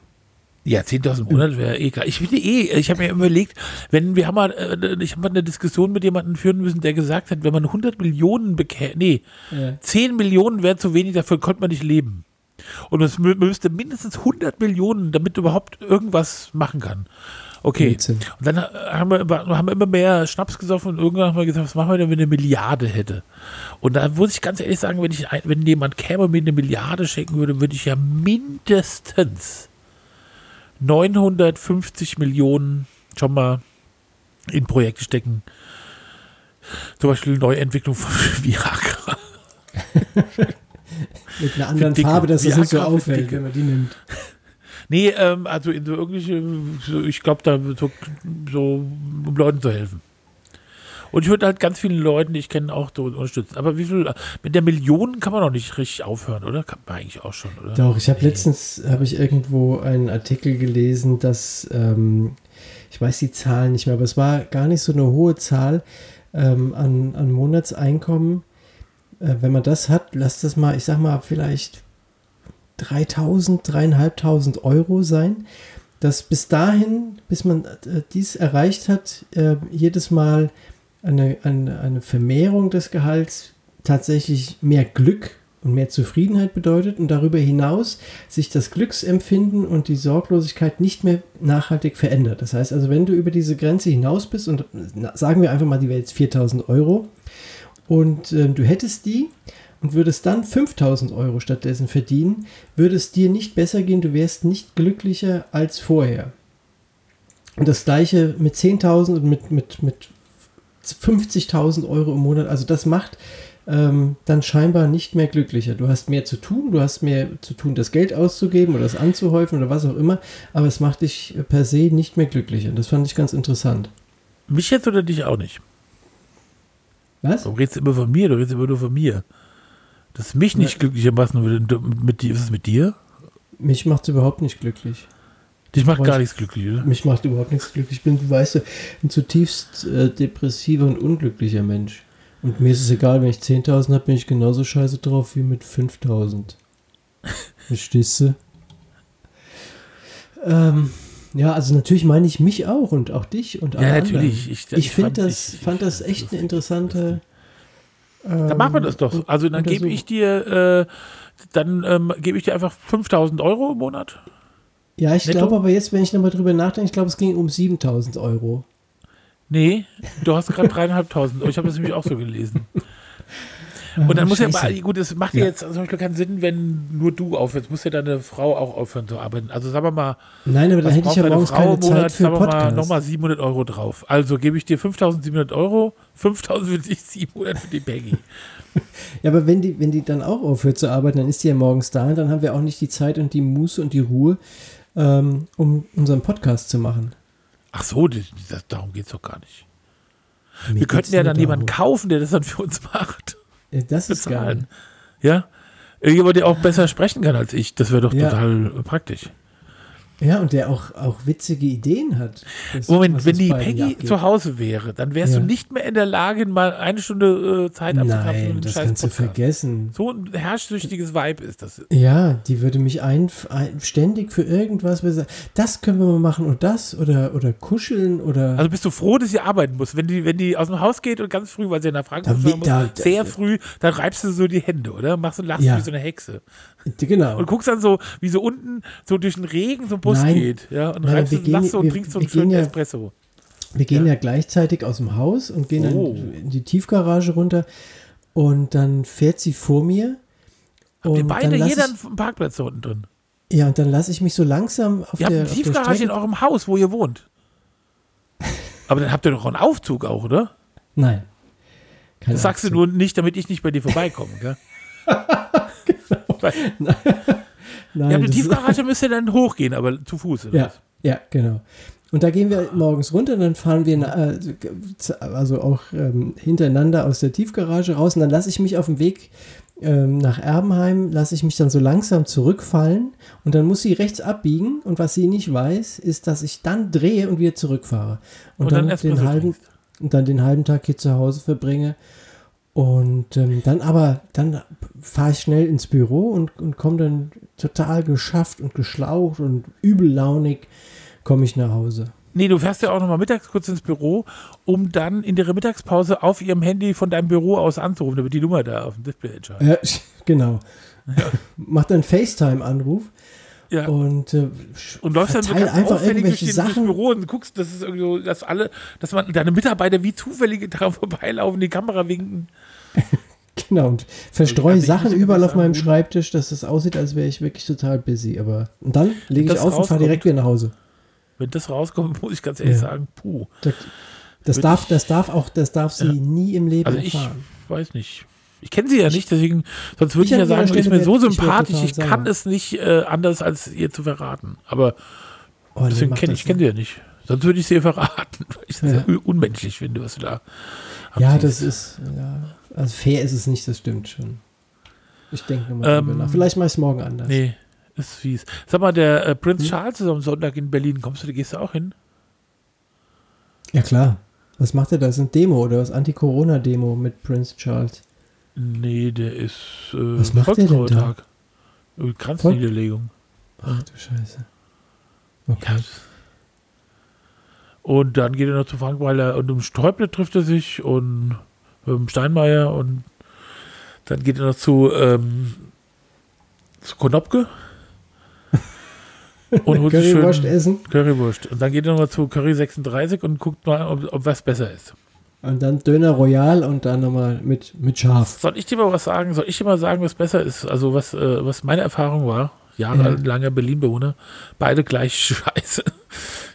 Ja, 10.000 im Monat wäre eh egal. Ich finde eh, ich habe mir überlegt, wenn wir haben mal, äh, ich habe mal eine Diskussion mit jemandem führen müssen, der gesagt hat, wenn man 100 Millionen bekäme, nee, Ja. 10 Millionen wäre zu wenig, dafür konnte man nicht leben. Und es mü- müsste mindestens 100 Millionen, damit überhaupt irgendwas machen kann. Okay. Und dann äh, haben wir, immer- haben wir immer mehr Schnaps gesoffen und irgendwann haben wir gesagt, was machen wir denn, wenn eine Milliarde hätte? Und da muss ich ganz ehrlich sagen, wenn, ich, wenn jemand käme und mir eine Milliarde schenken würde, würde ich ja mindestens 950 Millionen schon mal in Projekte stecken. Zum Beispiel Neuentwicklung von Viagra. Mit einer anderen. Farbe, dass es nicht so auffällt, wenn man die nimmt. Nee, ähm, also in so irgendwelche, so, ich glaube, da so, so, um Leuten zu helfen. Und ich würde halt ganz vielen Leuten, die ich kenne, auch so unterstützen. Aber wie viel, mit der Million kann man noch nicht richtig aufhören, oder? Kann man eigentlich auch schon, oder? Doch, ich habe letztens, habe ich irgendwo einen Artikel gelesen, dass, ähm, ich weiß die Zahlen nicht mehr, aber es war gar nicht so eine hohe Zahl ähm, an, an Monatseinkommen. Äh, wenn man das hat, lasst das mal, ich sag mal, vielleicht 3000, 3500 Euro sein, dass bis dahin, bis man äh, dies erreicht hat, äh, jedes Mal eine, eine, eine Vermehrung des Gehalts tatsächlich mehr Glück und mehr Zufriedenheit bedeutet und darüber hinaus sich das Glücksempfinden und die Sorglosigkeit nicht mehr nachhaltig verändert. Das heißt also, wenn du über diese Grenze hinaus bist und sagen wir einfach mal, die wäre jetzt 4000 Euro und äh, du hättest die und würdest dann 5000 Euro stattdessen verdienen, würde es dir nicht besser gehen, du wärst nicht glücklicher als vorher. Und das gleiche mit 10.000 und mit, mit, mit 50.000 Euro im Monat, also das macht ähm, dann scheinbar nicht mehr glücklicher. Du hast mehr zu tun, du hast mehr zu tun, das Geld auszugeben oder das anzuhäufen oder was auch immer, aber es macht dich per se nicht mehr glücklicher. Das fand ich ganz interessant. Mich jetzt oder dich auch nicht? Was? Du redest immer von mir, du redest immer nur von mir. Dass mich nicht glücklicher machen würde. Mit dir, ist es mit dir? Mich macht es überhaupt nicht glücklich. Dich macht gar nichts glücklich, oder? Mich macht überhaupt nichts glücklich. Ich bin, du weißt, du, ein zutiefst äh, depressiver und unglücklicher Mensch. Und mir ist es egal, wenn ich 10.000 habe, bin ich genauso scheiße drauf wie mit 5.000. Verstehst du? Ähm, ja, also natürlich meine ich mich auch und auch dich und alle Ja, anderen. natürlich. Ich, Ich, finde fand- das, ich- fand das echt eine interessante. Dann machen wir das doch. ähm, Also dann gebe ich dir, äh, dann ähm, gebe ich dir einfach 5000 Euro im Monat. Ja, ich glaube aber jetzt, wenn ich nochmal drüber nachdenke, ich glaube, es ging um 7000 Euro. Nee, du hast gerade dreieinhalbtausend. Ich habe das nämlich auch so gelesen. Und dann muss ja, Scheiße. gut, es macht ja jetzt zum Beispiel keinen Sinn, wenn nur du aufhörst, muss ja deine Frau auch aufhören zu arbeiten. Also sagen wir mal, Nein, aber da hätte ich ja morgens Frau keine Zeit Monat? für Sagen mal Podcast. nochmal 700 Euro drauf. Also gebe ich dir 5700 Euro, 5000 für dich, 700 für die Peggy. Ja, aber wenn die, wenn die dann auch aufhört zu arbeiten, dann ist die ja morgens da und dann haben wir auch nicht die Zeit und die Muße und die Ruhe, ähm, um unseren Podcast zu machen. Ach so, das, das, darum geht es doch gar nicht. Mir Wir könnten ja dann jemanden darum. kaufen, der das dann für uns macht. Ja, Das ist geil. Bezahlen. Ja? Jemand, der auch besser sprechen kann als ich. Das wäre doch Ja. total praktisch. Ja, und der auch, auch witzige Ideen hat. Das- Moment, wenn die Peggy abgeht. zu Hause wäre, dann wärst Ja. du nicht mehr in der Lage, mal eine Stunde äh, Zeit abzukapseln Nein, das kannst du vergessen. So ein herrschsüchtiges Vibe ist das. Ja, die würde mich ein, ein, ständig für irgendwas Das können wir mal machen und das oder, oder kuscheln oder. Also bist du froh, dass sie arbeiten muss. Wenn die, wenn die aus dem Haus geht und ganz früh, weil sie in der Frankfurt Da wird- da- muss, sehr früh, dann reibst du so die Hände, oder? Machst und lachst Ja. wie so eine Hexe. genau. Und guckst dann so, wie so unten so durch den Regen so ein Bus Nein. geht. Ja, und Nein, reibst wir gehen- so und wir- trinkst so wir einen schönen ja- Espresso. Wir gehen Ja. ja. gleichzeitig aus dem Haus und gehen Oh. dann in die Tiefgarage runter und dann fährt sie vor mir. Habt ihr und beide dann jeder ich, einen Parkplatz da unten drin? Ja, und dann lasse ich mich so langsam auf Ihr habt der, eine auf der Tiefgarage in eurem Haus, wo ihr wohnt. Aber dann habt ihr doch einen Aufzug auch, oder? Nein. Das sagst du Aufzug. nur nicht, damit ich nicht bei dir vorbeikomme, gell? Weil, Nein, ja, ist- Tiefgarage müsst ihr dann hochgehen, aber zu Fuß. Oder Ja, ja, genau. Und da gehen wir morgens runter, dann fahren wir äh, also auch ähm, hintereinander aus der Tiefgarage raus und dann lasse ich mich auf dem Weg ähm, nach Erbenheim, lasse ich mich dann so langsam zurückfallen und dann muss sie rechts abbiegen und was sie nicht weiß, ist, dass ich dann drehe und wieder zurückfahre. Und, Und dann dann, den halben, und dann den halben Tag hier zu Hause verbringe. Und ähm, dann aber, dann fahre ich schnell ins Büro und, und komme dann total geschafft und geschlaucht und übellaunig komme ich nach Hause. Nee, du fährst ja auch nochmal mittags kurz ins Büro, um dann in der Mittagspause auf ihrem Handy von deinem Büro aus anzurufen, damit die Nummer da auf dem Display erscheint. Ja, genau. Macht dann FaceTime-Anruf Ja. und, äh, Und läufst dann ganz einfach durch irgendwelche die- durchs Sachen. Büro und guckst, dass es irgendwie so, dass alle, dass man deine Mitarbeiter wie zufällige daran vorbeilaufen, die Kamera winken. Genau, und verstreue Also Sachen überall auf meinem sagen, Schreibtisch, dass es aussieht, als wäre ich wirklich total busy. Aber und dann lege ich das auf und fahre direkt wieder nach Hause. Wenn das rauskommt, muss ich ganz ehrlich Ja. sagen, puh. Das, das darf, ich- das darf auch, das darf sie nie im Leben Also ich erfahren. weiß nicht. Ich kenne sie ja nicht, deswegen, sonst würde Ich ich, ja sagen, ist Stelle mir so sympathisch, ich kann sauer. es nicht äh, anders als ihr zu verraten. Aber Oh, deswegen kenne das ich, kenn sie ja nicht. Sonst würde ich sie ihr verraten, weil ich das Ja. ja. unmenschlich finde, was du da Ja, das ist, ja, also fair ist es nicht, das stimmt schon. Ich denke nochmal Ähm, nach. Vielleicht mache ich es morgen anders. Nee, ist fies. Sag mal, der äh, Prinz Hm? Charles ist am Sonntag in Berlin. Kommst du, da gehst du auch hin? Ja, klar. Was macht er da? Das ist ein Demo oder was? Anti-Corona-Demo mit Prince Charles. Nee, der ist äh, Was macht der denn da? Äh, Kranzniederlegung. Ach du Scheiße. Okay. Ja. Und dann geht er noch zu Frankweiler und um Sträuble trifft er sich und ähm, Steinmeier und dann geht er noch zu, ähm, zu Konopke und holt sich Currywurst schön essen Currywurst. Und dann geht er nochmal zu Curry 36 und guckt mal, ob, ob was besser ist. und dann Döner Royal und dann nochmal mit, mit Schaf. Soll ich dir mal was sagen? Soll ich dir mal sagen, was besser ist? Also was, äh, was meine Erfahrung war, jahrelanger Berlin-Bewohner, beide gleich scheiße.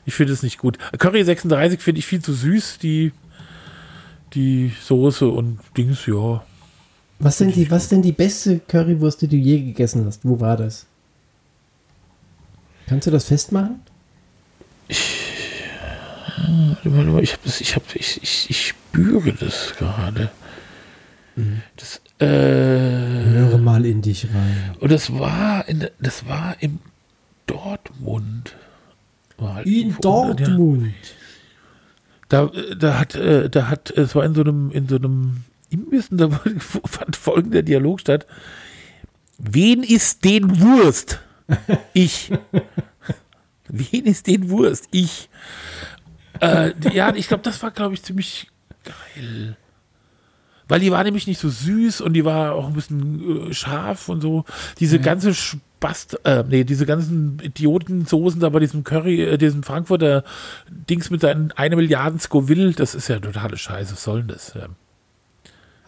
Ich finde es nicht gut. Curry 36 finde ich viel zu süß, die, die Soße und Dings, ja. Was denn, die, was denn die beste Currywurst, die du je gegessen hast? Wo war das? Kannst du das festmachen? Warte mal, Ich, hab das, ich, hab, ich, ich, ich spüre das gerade. Das, äh, Höre mal in dich rein. und das war, in, das war im Dortmund. War halt In unter- ja. Da, äh, da hat, äh, da hat, es war in so einem, in so einem Imbiss, und da fand folgender Dialog statt. Wen ist den Wurst? Ich. Wen ist den Wurst? Ich. Äh, ja, ich glaube, das war, glaube ich, ziemlich geil. Weil die war nämlich nicht so süß und die war auch ein bisschen äh, scharf und so. Diese Ja. ganze Spast, äh, nee, diese ganzen Idiotensoßen da bei diesem Curry, äh, diesem Frankfurter Dings mit seinen eine Milliarden Scoville, das ist ja totale Scheiße. Was soll denn das? Ja.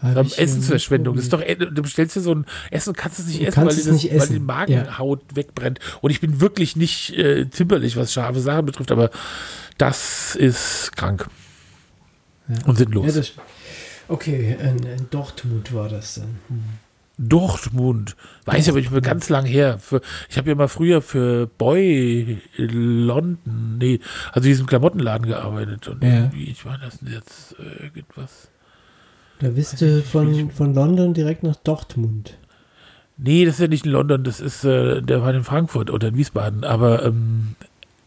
Ähm, äh, Essensverschwendung. Das ist doch, äh, du bestellst dir so ein Essen, kannst es nicht essen, weil, es die das, nicht weil essen. die Magenhaut wegbrennt. Und ich bin wirklich nicht äh, zimperlich, was scharfe Sachen betrifft, aber das ist krank Ja. und sinnlos. Ja, okay, in, in Dortmund war das dann. Hm. Dortmund. Weiß ich aber nicht mehr ganz lang her. Für, ich habe ja mal früher für Boy London, nee, also diesem Klamottenladen gearbeitet. Und Ja. wie war das jetzt äh, irgendwas? Da bist du von, von London direkt nach Dortmund. Nee, das ist ja nicht in London, das ist, äh, der war in Frankfurt oder in Wiesbaden, aber ähm,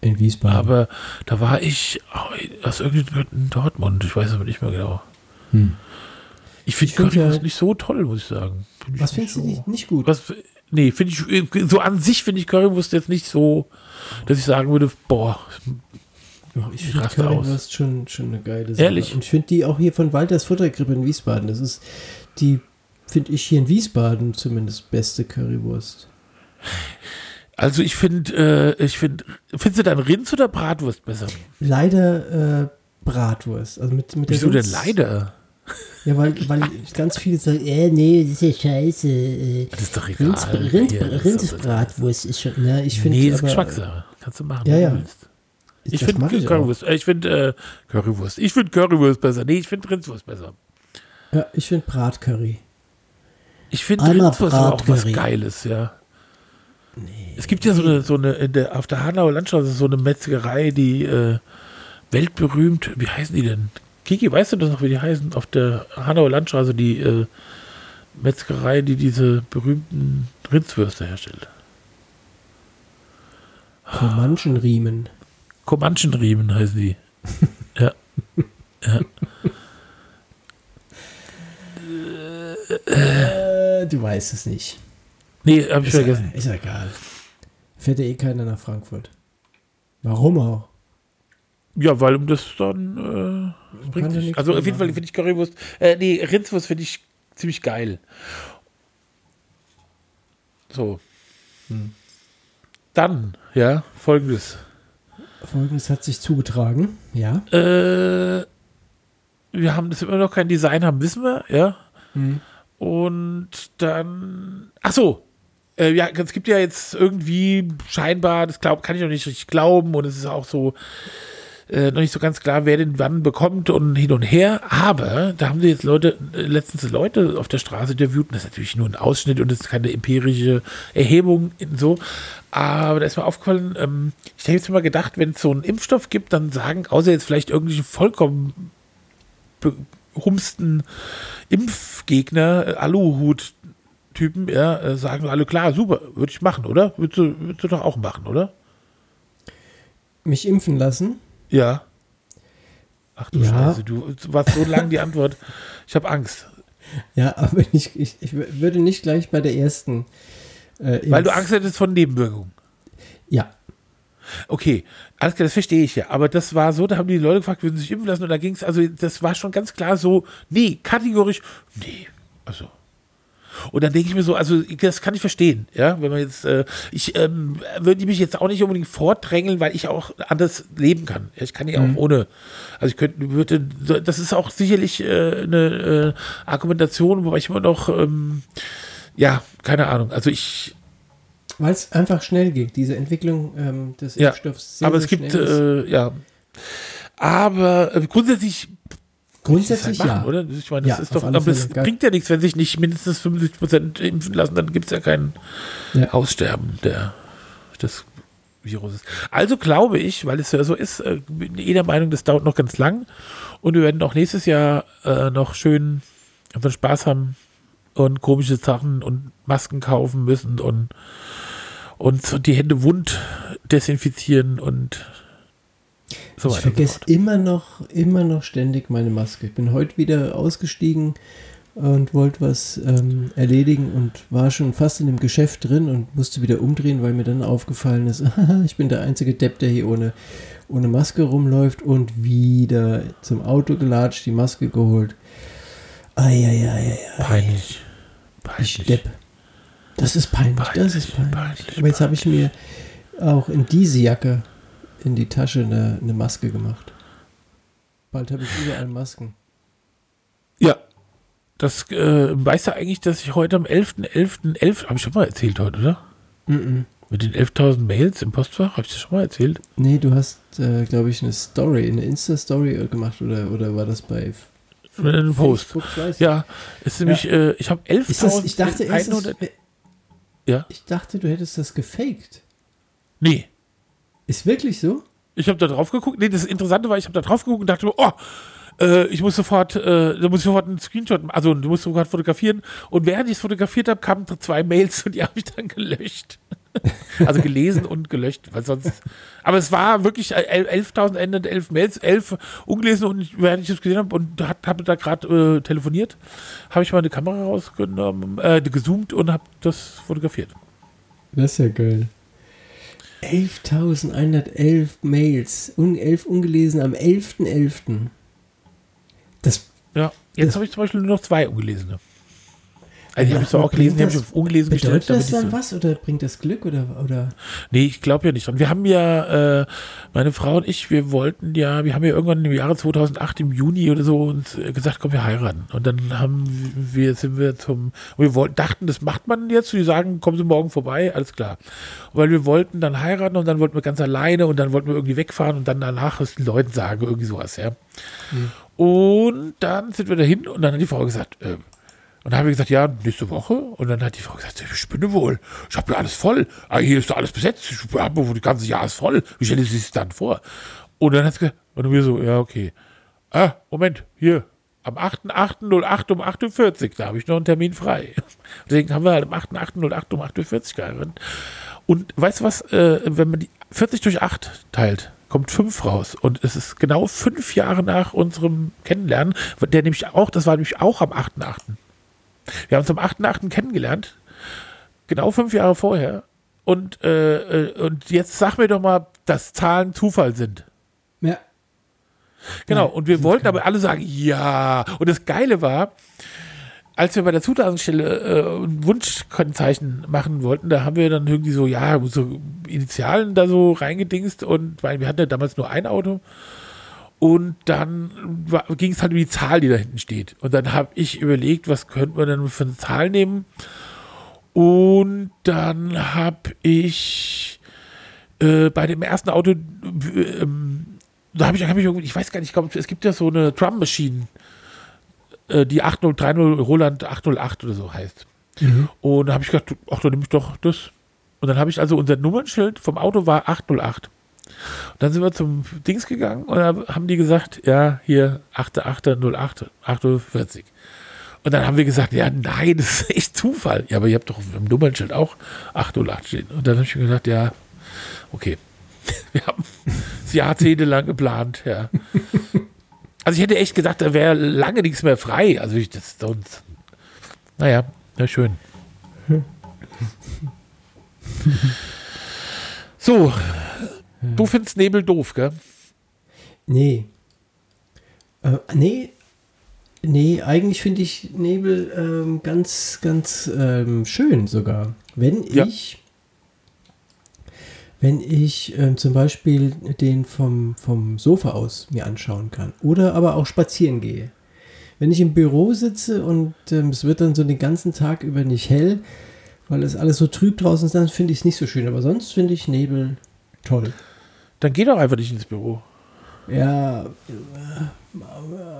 In Wiesbaden. Aber da war ich oh, aus irgendeinem in Dortmund. Ich weiß aber nicht mehr genau. Hm. Ich finde find Currywurst ja- nicht so toll, muss ich sagen. Find ich Was findest du so. nicht, nicht gut? Was, nee, finde ich, so an sich finde ich Currywurst jetzt nicht so, dass ich sagen würde, boah, ich finde. Currywurst schon, schon eine geile Sache. Ehrlich? Und ich finde die auch hier von Walters Futtergrippe in Wiesbaden. Das ist die, finde ich hier in Wiesbaden zumindest beste Currywurst. also ich finde, äh, ich finde, findest du dann Rinds oder Bratwurst besser? Leider äh, Bratwurst. Also mit, mit Wieso denn leider? Ja, weil, weil ganz viele sagen, äh, nee, das ist ja scheiße. Äh, Das ist doch egal. Rinds, Rind, Hier, das ist schon, ja, ich finde Nee, das ist Geschmackssache. Kannst du machen, Ja, ja. du willst. Ich mach finde. Currywurst, äh, ich finde äh, Currywurst. Ich finde Currywurst besser. Nee, ich finde Rindswurst besser. Ja, ich finde Bratcurry. Ich finde aber auch was. Geiles, ja. Es gibt ja so eine, so eine in der, auf der Hanauer Landstraße so eine Metzgerei, die äh, weltberühmt, wie heißen die denn? Kiki, weißt du das noch, wie die heißen? Auf der Hanauer Landstraße, die äh, Metzgerei, die diese berühmten Rindswürste herstellt. Comanchen-Riemen. Comanchen-Riemen heißen die. ja. ja. Äh, du weißt es nicht. Nee, hab ich Ist ja, vergessen. ist ja egal. Fährt ja eh keiner nach Frankfurt. Warum auch? Ja, weil um das dann äh, bringt nichts Also auf jeden Fall finde ich Currywurst, äh, nee, Rindswurst finde ich ziemlich geil. So. Hm. Dann, ja, folgendes. Folgendes hat sich zugetragen. Ja. Äh, wir haben das immer noch kein Design haben, wissen wir, ja. Hm. Und dann, ach so, äh, ja, es gibt ja jetzt irgendwie scheinbar, das glaub, kann ich noch nicht richtig glauben und es ist auch so äh, noch nicht so ganz klar, wer den wann bekommt und hin und her. Aber da haben sie jetzt Leute, äh, letztens Leute auf der Straße interviewt und das ist natürlich nur ein Ausschnitt und das ist keine empirische Erhebung so. Aber da ist mir aufgefallen, ähm, ich habe jetzt mal gedacht, wenn es so einen Impfstoff gibt, dann sagen, außer jetzt vielleicht irgendwelche vollkommen behumsten Impfgegner, äh, Aluhut-Typen, ja, äh, sagen alle, klar, super, würde ich machen, oder? Würdest du, würdest du doch auch machen, oder? Mich impfen lassen. Ja. Ach du Ja. Scheiße, du warst so lang die Antwort. Ich habe Angst. Ja, aber ich, ich, ich würde nicht gleich bei der ersten. Äh, Weil du Angst hättest von Nebenwirkungen. Ja. Okay, alles klar, das verstehe ich ja. Aber das war so, da haben die Leute gefragt, würden sie sich impfen lassen und da ging es, also das war schon ganz klar so, nee, kategorisch, nee, also. Und dann denke ich mir so, also das kann ich verstehen, ja, wenn man jetzt, äh, ich ähm, würde mich jetzt auch nicht unbedingt vordrängeln, weil ich auch anders leben kann. Ich kann ja auch ohne, also ich könnte, würde, das ist auch sicherlich äh, eine äh, Argumentation, wobei ich immer noch, ähm, ja, keine Ahnung, also ich, Weil es einfach schnell geht, diese Entwicklung ähm, des Ja, Impfstoffs. sehr, aber sehr es gibt, äh, ja. Aber äh, grundsätzlich Grundsätzlich halt ja. machen, oder? Ich meine, das Ja, ist doch, aber es bringt ja nichts, wenn sich nicht mindestens 75 Prozent impfen lassen, dann gibt es ja kein Ja. Aussterben der, des Viruses. Also glaube ich, weil es ja so ist, äh, bin eh der Meinung, das dauert noch ganz lang und wir werden auch nächstes Jahr äh, noch schön unseren Spaß haben und komische Sachen und Masken kaufen müssen und uns die Hände wund desinfizieren und so ich so vergesse immer noch, immer noch ständig meine Maske. Ich bin heute wieder ausgestiegen und wollte was ähm, erledigen und war schon fast in dem Geschäft drin und musste wieder umdrehen, weil mir dann aufgefallen ist, ich bin der einzige Depp, der hier ohne, ohne Maske rumläuft und wieder zum Auto gelatscht, die Maske geholt. Eieieiei. Peinlich. Ich Peinlich. Depp. Das ist peinlich, das Peinlich, ist peinlich. peinlich, Aber jetzt habe ich mir auch in diese Jacke in die Tasche eine, eine Maske gemacht. Bald habe ich überall Masken. Ja. Das äh, weißt du eigentlich, dass ich heute am 11.11.11. 11. habe ich schon mal erzählt heute, oder? Mhm. Mit den 11.000 Mails im Postfach, habe ich das schon mal erzählt? Nee, du hast, äh, glaube ich, eine Story, eine Insta-Story gemacht oder, oder war das bei F- einem Post. Ja, ist nämlich, äh, ich habe Ist das, ich dachte erst, 11.100. das- Ja? ich dachte, du hättest das gefaked. Nee. Ist wirklich so? Ich habe da drauf geguckt. Nee, das Interessante war, ich habe da drauf geguckt und dachte, oh, äh, ich muss sofort, äh, da muss ich sofort einen Screenshot, also du musst sofort fotografieren. Und während ich es fotografiert habe, kamen zwei Mails und die habe ich dann gelöscht. also gelesen und gelöscht, weil sonst. Aber es war wirklich el- 11.111 Mails, 11 ungelesen und während ich es gesehen habe und hat- habe da gerade äh, telefoniert, habe ich meine Kamera rausgenommen, äh, gezoomt und habe das fotografiert. Das ist ja geil. 11.111 Mails, un 11 ungelesen am 11.11. Das Ja, jetzt habe ich zum Beispiel nur noch zwei ungelesene. Also die habe ich zwar auch gelesen, die habe ich auf ungelesen gestellt. bedeutet das dann so- was oder bringt das Glück oder, oder Nee, ich glaube ja nicht dran. Wir haben ja, äh, meine Frau und ich, wir wollten ja, wir haben ja irgendwann im Jahre 2008 im Juni oder so uns äh, gesagt, komm, wir heiraten. Und dann haben wir, sind wir zum, wir wollten, dachten, das macht man jetzt. Die sagen, kommen Sie morgen vorbei, alles klar. Weil wir wollten dann heiraten und dann wollten wir ganz alleine und dann wollten wir irgendwie wegfahren und dann danach es den Leuten sagen, irgendwie sowas, ja. Und dann sind wir dahin und dann hat die Frau gesagt, äh, und dann haben wir gesagt, ja, nächste Woche. Und dann hat die Frau gesagt, ich spinne wohl. Ich habe ja alles voll. Ah, hier ist doch alles besetzt. Ich habe das ganze Jahr ist voll. Wie stellen Sie sich das dann vor? Und dann hat sie gesagt, und wir so, ja, okay. Ah, Moment, hier. Am 8.8.08 um 8.40 Uhr, da habe ich noch einen Termin frei. Deswegen haben wir halt am 8.8.08 um 8.40 Uhr geheiratet. Und weißt du was, äh, wenn man die 40 durch 8 teilt, kommt 5 raus. Und es ist genau fünf Jahre nach unserem Kennenlernen, der nämlich auch, das war nämlich auch am 8.8. Wir haben uns am 8.8. kennengelernt, genau fünf Jahre vorher. Und, äh, äh, und jetzt sag mir doch mal, dass Zahlen Zufall sind. ja. Genau, Ja, und wir wollten aber alle sagen, ja. Und das Geile war, als wir bei der Zulassungsstelle äh, ein Wunschkennzeichen machen wollten, da haben wir dann irgendwie so, ja, so Initialen da so reingedingst und weil wir hatten ja damals nur ein Auto. Und dann ging es halt um die Zahl, die da hinten steht. Und dann habe ich überlegt, was könnte man denn für eine Zahl nehmen? Und dann habe ich äh, bei dem ersten Auto, äh, ähm, da habe ich, hab ich irgendwie, ich weiß gar nicht, ich glaube, es gibt ja so eine Drum Machine, äh, die 8030 Roland 808 oder so heißt. Und da habe ich gedacht, ach, dann nehme ich doch das. Und dann habe ich also unser Nummernschild vom Auto war 808. Und dann sind wir zum Dings gegangen und da haben die gesagt, ja, hier 8808, 48. Und dann haben wir gesagt, ja, nein, das ist echt Zufall. Ja, aber ihr habt doch im Nummernschild auch 808 stehen. Und dann habe ich mir gesagt, ja, okay. Wir haben es jahrzehntelang geplant, ja. Also ich hätte echt gedacht, da wäre lange nichts mehr frei. Also ich das sonst. Naja, na schön. So, du findest Nebel doof, gell? Nee. Äh, nee. Nee, eigentlich finde ich Nebel ähm, ganz, ganz ähm, schön sogar. Wenn Ja. ich, wenn ich ähm, zum Beispiel den vom, vom Sofa aus mir anschauen kann oder aber auch spazieren gehe. Wenn ich im Büro sitze und ähm, es wird dann so den ganzen Tag über nicht hell, weil es alles so trüb draußen ist, dann finde ich es nicht so schön. Aber sonst finde ich Nebel toll. Dann geh doch einfach nicht ins Büro. Ja, Ja,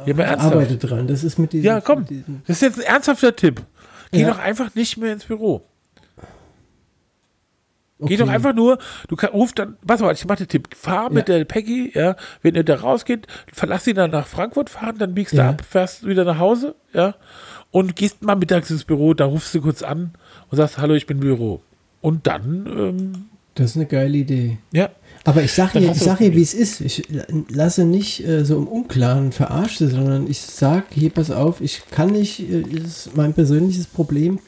ernsthaft. arbeite dran. Das ist mit diesem. Ja, komm. Mit diesem Das ist jetzt ein ernsthafter Tipp. Geh Ja. doch einfach nicht mehr ins Büro. Geh okay. doch einfach nur, du kann, ruf dann, was mal, ich mach den Tipp, fahr mit Ja. der Peggy, ja, wenn ihr da rausgeht, verlass sie dann nach Frankfurt fahren, dann biegst Ja. du ab, fährst wieder nach Hause, ja, und gehst mal mittags ins Büro, dann rufst du kurz an und sagst, hallo, ich bin im Büro. Und dann, ähm, Das ist eine geile Idee. ja, Aber ich sage ich du sag dir, wie es ist. Ich lasse nicht äh, so im Unklaren verarscht, sondern ich sage, hier, pass auf, ich kann nicht, äh, ist mein persönliches Problem.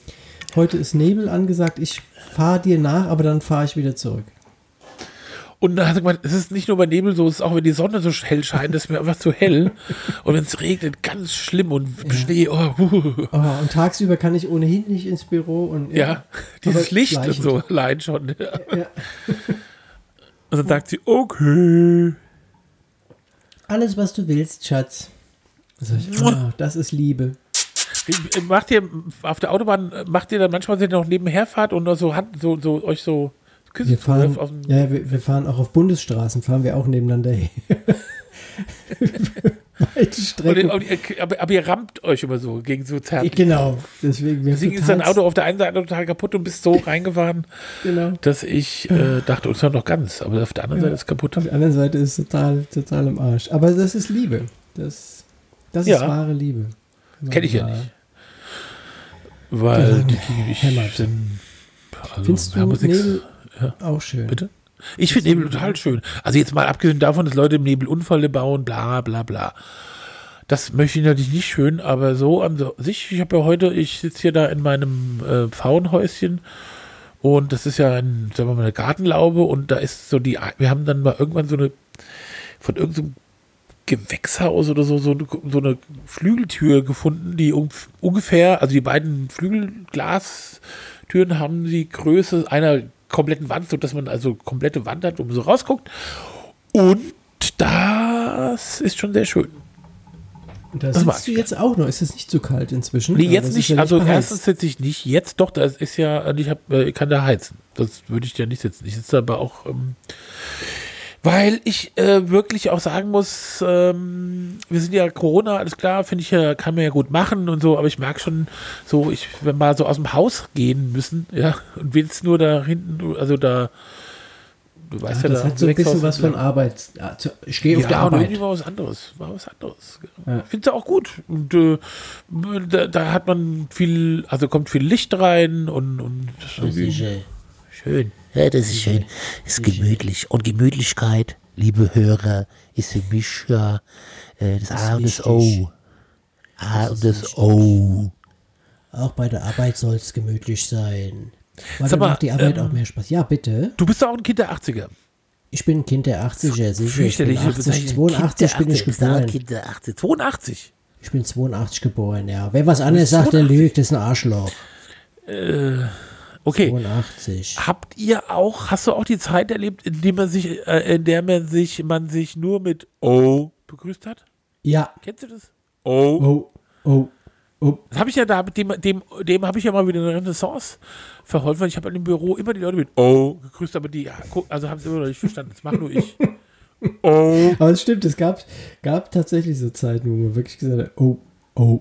Heute ist Nebel angesagt, ich fahre dir nach, aber dann fahre ich wieder zurück. Und dann hat er gemeint, es ist nicht nur bei Nebel so, es ist auch, wenn die Sonne so hell scheint, ist mir einfach zu hell. Und wenn es regnet, ganz schlimm und Schnee, oh. Oh, und tagsüber kann ich ohnehin nicht ins Büro und ja, dieses Aber Licht und so allein schon. Ja. Und dann sagt sie, okay. Alles, was du willst, Schatz. Sag ich, oh, das ist Liebe. Macht ihr auf der Autobahn, macht ihr dann manchmal, wenn ihr noch nebenher fahrt und so, Hand, so, so euch so Küsse Wir fahren, auf, ja, wir, wir fahren auch auf Bundesstraßen, fahren wir auch nebeneinander her. Weite Und Strecken. ihr- und ihr- aber, aber ihr rammt euch immer so gegen so zärtlich. Genau, deswegen Deswegen ist dein Auto auf der einen Seite total kaputt und bist so reingefahren, Genau. dass ich äh, dachte, uns ist noch ganz, aber auf der anderen Seite ist es kaputt. Auf der anderen Seite ist es total, total im Arsch. Aber das ist Liebe. Das, das ist Ja. wahre Liebe. Kenn ich ja nicht. Weil Ja, die, ich hämmert. sind, also, Findest du Nebel ja. auch schön? Bitte? Ich finde Nebel total schön. Also jetzt mal abgesehen davon, dass Leute im Nebel Unfälle bauen, bla bla bla. Das möchte ich natürlich nicht schön, aber so an sich, ich habe ja heute, ich sitze hier da in meinem äh, Pfauenhäuschen und das ist ja ein, sagen wir mal, eine Gartenlaube und da ist so die, wir haben dann mal irgendwann so eine, von irgendeinem Gewächshaus oder so, so, eine- so eine Flügeltür gefunden, die un- ungefähr, also die beiden Flügelglastüren haben die Größe einer kompletten Wand, sodass man also komplette Wand hat, man so rausguckt. Und das ist schon sehr schön. Da Das sitzt du jetzt auch noch. Ist es nicht zu kalt inzwischen? Nee, jetzt nicht. ja also beheizt. erstens sitze ich nicht. Jetzt doch, das ist ja, ich, hab, äh, kann da heizen. Das würde ich ja nicht sitzen. Ich sitze aber auch, ähm, weil ich äh, wirklich auch sagen muss, ähm, wir sind ja Corona, alles klar, finde ich ja, kann man ja gut machen und so, aber ich merke schon so, ich, wenn wir so aus dem Haus gehen müssen, ja, und willst nur da hinten, also da, du weißt ja, Ja, das da hat so ein bisschen was von Arbeit. Ja, zu- Ich gehe auf ja, der aber Arbeit. irgendwie war was anderes. War was anderes. Ja. Ich finde es auch gut. Und äh, da, da hat man viel, also kommt viel Licht rein und, und schön. Ja, das ist schön. Ist gemütlich. Und Gemütlichkeit, liebe Hörer, ist für mich ja äh, das A und das O. A und das O. Auch bei der Arbeit soll es gemütlich sein. Weil Sag dann mal, macht die Arbeit ähm, auch mehr Spaß. Ja, bitte. Du bist doch auch ein Kind der 80er. Ich bin ein Kind der 80er, sicher. Ich bin Fürchterliche 80, Bezeichnung. 82 bin ich Kind der 80er, geboren. Kind der 80. 82. Ich bin 82 geboren, ja. Wer was anderes sagt, der lügt, das ist ein Arschloch. Okay. 82. Habt ihr auch, hast du auch die Zeit erlebt, in der man sich, äh, in der man sich, man sich nur mit O begrüßt hat? Ja. Kennst du das? O. Oh, oh, oh. Das habe ich ja da, mit dem, dem, dem habe ich ja mal wieder eine Renaissance verholfen. Ich habe an dem Büro immer die Leute mit O gegrüßt, aber die, also haben es immer noch nicht verstanden. Das mache nur ich. O. Aber es stimmt, es gab, gab tatsächlich so Zeiten, wo man wirklich gesagt hat, oh, oh,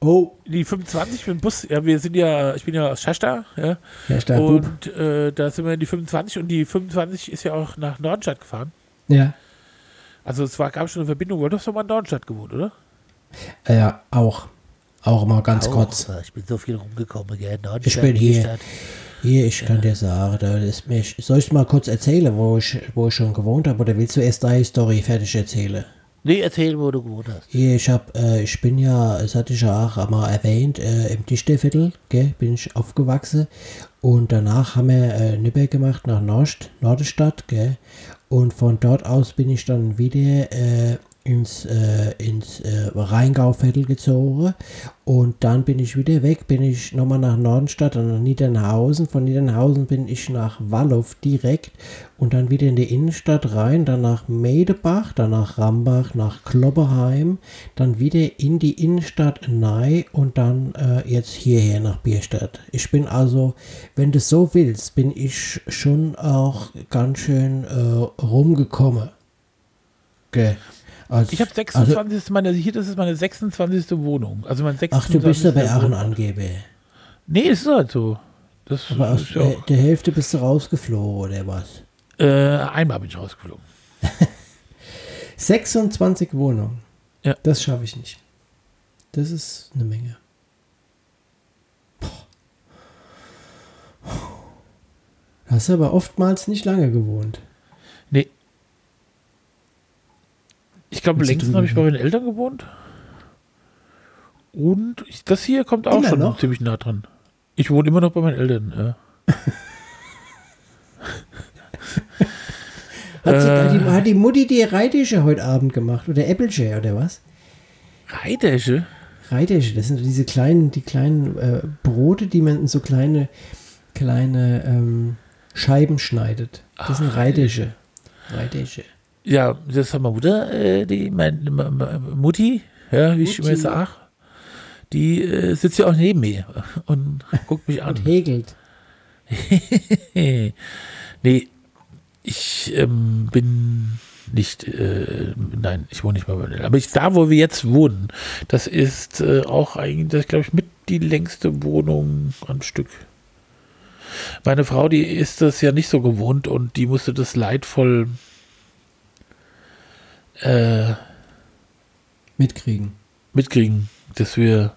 oh. Die 25 mit dem Bus, ja, wir sind ja, ich bin ja aus Schasta, ja. Ja. Und äh, da sind wir in die 25 und die 25 ist ja auch nach Nordenstadt gefahren. Ja. Also es war, gab schon eine Verbindung. Du hast doch mal in Nordenstadt gewohnt, oder? Äh, Ja, auch. Auch mal ganz Auch, kurz. Ich bin so viel rumgekommen, gell? Nordstadt, Ich bin hier. Stadt. Hier, ich kann dir sagen, da ist mich, soll ich mal kurz erzählen, wo ich, wo ich schon gewohnt habe, oder willst du erst deine Story fertig erzählen? Nee, erzähl, wo du gewohnt hast. Ich hab, äh, ich bin ja, das hatte ich ja auch mal erwähnt, äh, im Dichterviertel, gell, bin ich aufgewachsen. Und danach haben wir äh, Nipper gemacht nach Nord, Nordestadt, gell. Und von dort aus bin ich dann wieder äh, ins, äh, ins äh, Rheingauviertel gezogen. Und dann bin ich wieder weg, bin ich nochmal nach Nordenstadt und nach Niedernhausen. Von Niedernhausen bin ich nach Wallow direkt und dann wieder in die Innenstadt rein, dann nach Medebach, dann nach Rambach, nach Klopperheim, dann wieder in die Innenstadt Nei und dann äh, jetzt hierher nach Bierstadt. Ich bin also, wenn du so willst, bin ich schon auch ganz schön äh, rumgekommen. Okay. Also, Ich habe 26. ist meine, hier, das ist meine 26. Wohnung. Also mein 26. ach, du bist aber auch ein Wohnung. Angeber. Nee, ist halt so. Das Aber aus ja der, der Hälfte bist du rausgeflogen, oder was? äh, einmal bin ich rausgeflogen. 26 Wohnungen. Ja. Das schaffe ich nicht. Das ist eine Menge. Puh. Hast aber oftmals nicht lange gewohnt. Nee. Ich glaube, längsten habe ich bei meinen Eltern gewohnt. Und ich, das hier kommt auch Immer schon noch? ziemlich nah dran. Ich wohne immer noch bei meinen Eltern. Ja. Hat, Äh. die, hat die Mutti die Reidische heute Abend gemacht? Oder Applejack oder was? Reidesche? Reidische, das sind diese kleinen, die kleinen äh, Brote, die man in so kleine, kleine ähm, Scheiben schneidet. Das sind Reidische. Reidische. Ja, das hat meine Mutter, äh, die, Ma- Mutti, ja, wie ich immer Mutti. sage, die äh, sitzt ja auch neben mir und guckt mich an. Und häkelt. nee, ich ähm, bin nicht, äh, nein, ich wohne nicht mehr bei Vanille. Aber ich, da, wo wir jetzt wohnen, das ist äh, auch eigentlich, glaube ich, mit die längste Wohnung am Stück. Meine Frau, die ist das ja nicht so gewohnt und die musste das leidvoll äh, Mitkriegen. mitkriegen, dass wir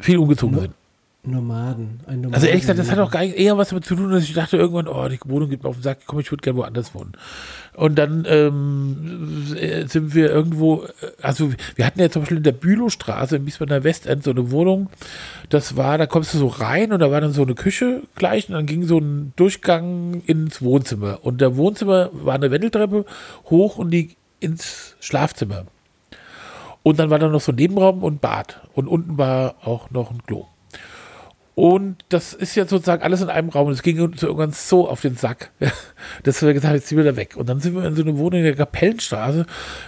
viel umgezogen No- sind. Nomaden. Ein Nomaden Also ehrlich gesagt, das hat auch eher was damit zu tun, dass ich dachte irgendwann, oh, die Wohnung geht mir auf den Sack, komm, ich würde gerne woanders wohnen. Und dann ähm, äh, sind wir irgendwo, äh, also wir hatten ja zum Beispiel in der Bülowstraße in Wiesbadener Westend so eine Wohnung, das war, da kommst du so rein und da war dann so eine Küche gleich und dann ging so ein Durchgang ins Wohnzimmer. Und der Wohnzimmer war eine Wendeltreppe hoch und die ins Schlafzimmer. Und dann war da noch so ein Nebenraum und Bad. Und unten war auch noch ein Klo. Und das ist jetzt sozusagen alles in einem Raum. Und es ging uns irgendwann so auf den Sack, dass wir gesagt haben, jetzt ziehen wir da weg. Und dann sind wir in so eine Wohnung in der Kapellenstraße,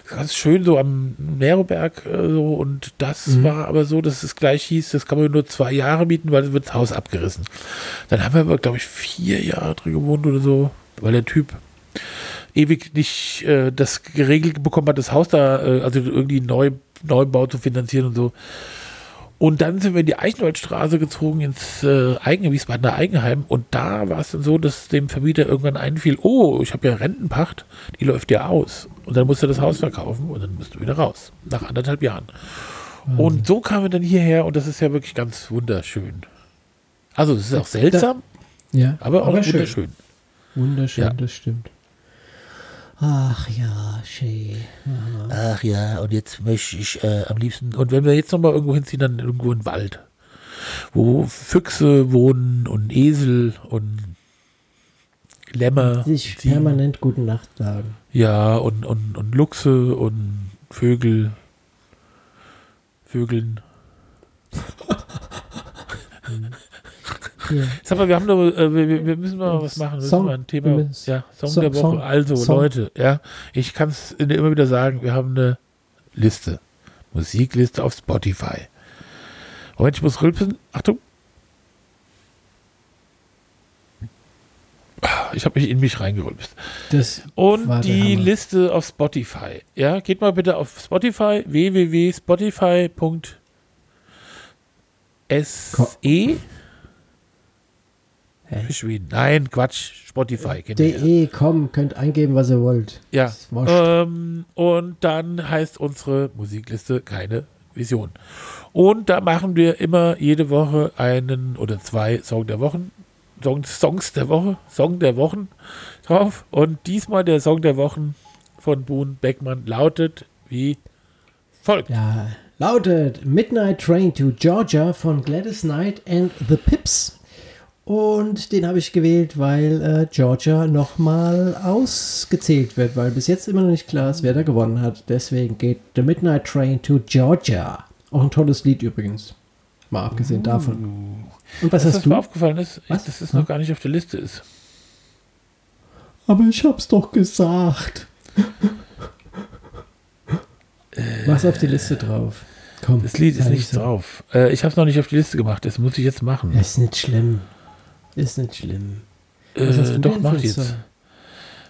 ganz schön so am Neroberg äh, so. Und das war aber so, dass es gleich hieß, das kann man nur zwei Jahre mieten, weil dann wird das Haus abgerissen. Dann haben wir aber, glaube ich, vier Jahre drin gewohnt oder so, weil der Typ ewig nicht äh, das geregelt bekommen hat, das Haus da, äh, also irgendwie neu, Neubau zu finanzieren und so. Und dann sind wir in die Eichenwaldstraße gezogen, ins äh, Eigen, Wiesbadener Eigenheim. Und da war es dann so, dass dem Vermieter irgendwann einfiel, oh, ich habe ja Rentenpacht, die läuft ja aus. Und dann musste er das Haus verkaufen und dann bist du wieder raus. Nach anderthalb Jahren. Und so kamen wir dann hierher und das ist ja wirklich ganz wunderschön. Also, es ist auch seltsam, Ja, aber auch schön. wunderschön. Wunderschön, Ja. das stimmt. Ach ja, schön. Ach ja, und jetzt möchte ich äh, am liebsten. Und wenn wir jetzt nochmal irgendwo hinziehen, dann irgendwo in den Wald, wo Füchse wohnen und Esel und Lämmer. Sich permanent gute Nacht sagen. Ja, und, und, und Luchse und Vögel. Vögeln. Hier. Sag mal, wir haben doch, äh, wir, wir- müssen mal was machen. Wir Song. mal ein Thema. Ja, Song, Song- der Woche. Song. Also, Song. Leute, ja, ich kann es immer wieder sagen, wir haben eine Liste. Musikliste auf Spotify. Moment, ich muss rülpsen. Achtung. Ich habe mich in mich reingerülpst. Das Und die. Liste auf Spotify. Ja, geht mal bitte auf Spotify, www.spotify.se. Schweden. Nein, Quatsch. Spotify. de, komm, könnt eingeben, was ihr wollt. Ja. Ähm, und dann heißt unsere Musikliste keine Vision. Und da machen wir immer jede Woche einen oder zwei Song der Wochen. Song, Songs der Woche, Song der Wochen drauf. Und diesmal der Song der Wochen von Boone Beckmann lautet wie folgt. Ja, lautet Midnight Train to Georgia von Gladys Knight and the Pips. Und den habe ich gewählt, weil äh, Georgia nochmal ausgezählt wird, weil bis jetzt immer noch nicht klar ist, wer da gewonnen hat. Deswegen geht The Midnight Train to Georgia. Auch ein tolles Lied übrigens. Mal abgesehen davon. Und was Was hast mir du? aufgefallen ist, Was? ist, dass es noch gar nicht auf der Liste ist. Aber ich hab's doch gesagt. Was auf die Liste drauf? Komm. Das Lied ist nicht so. drauf. Äh, ich habe es noch nicht auf die Liste gemacht. Das muss ich jetzt machen. Ist nicht schlimm. Ist nicht schlimm. Äh, doch, mach jetzt.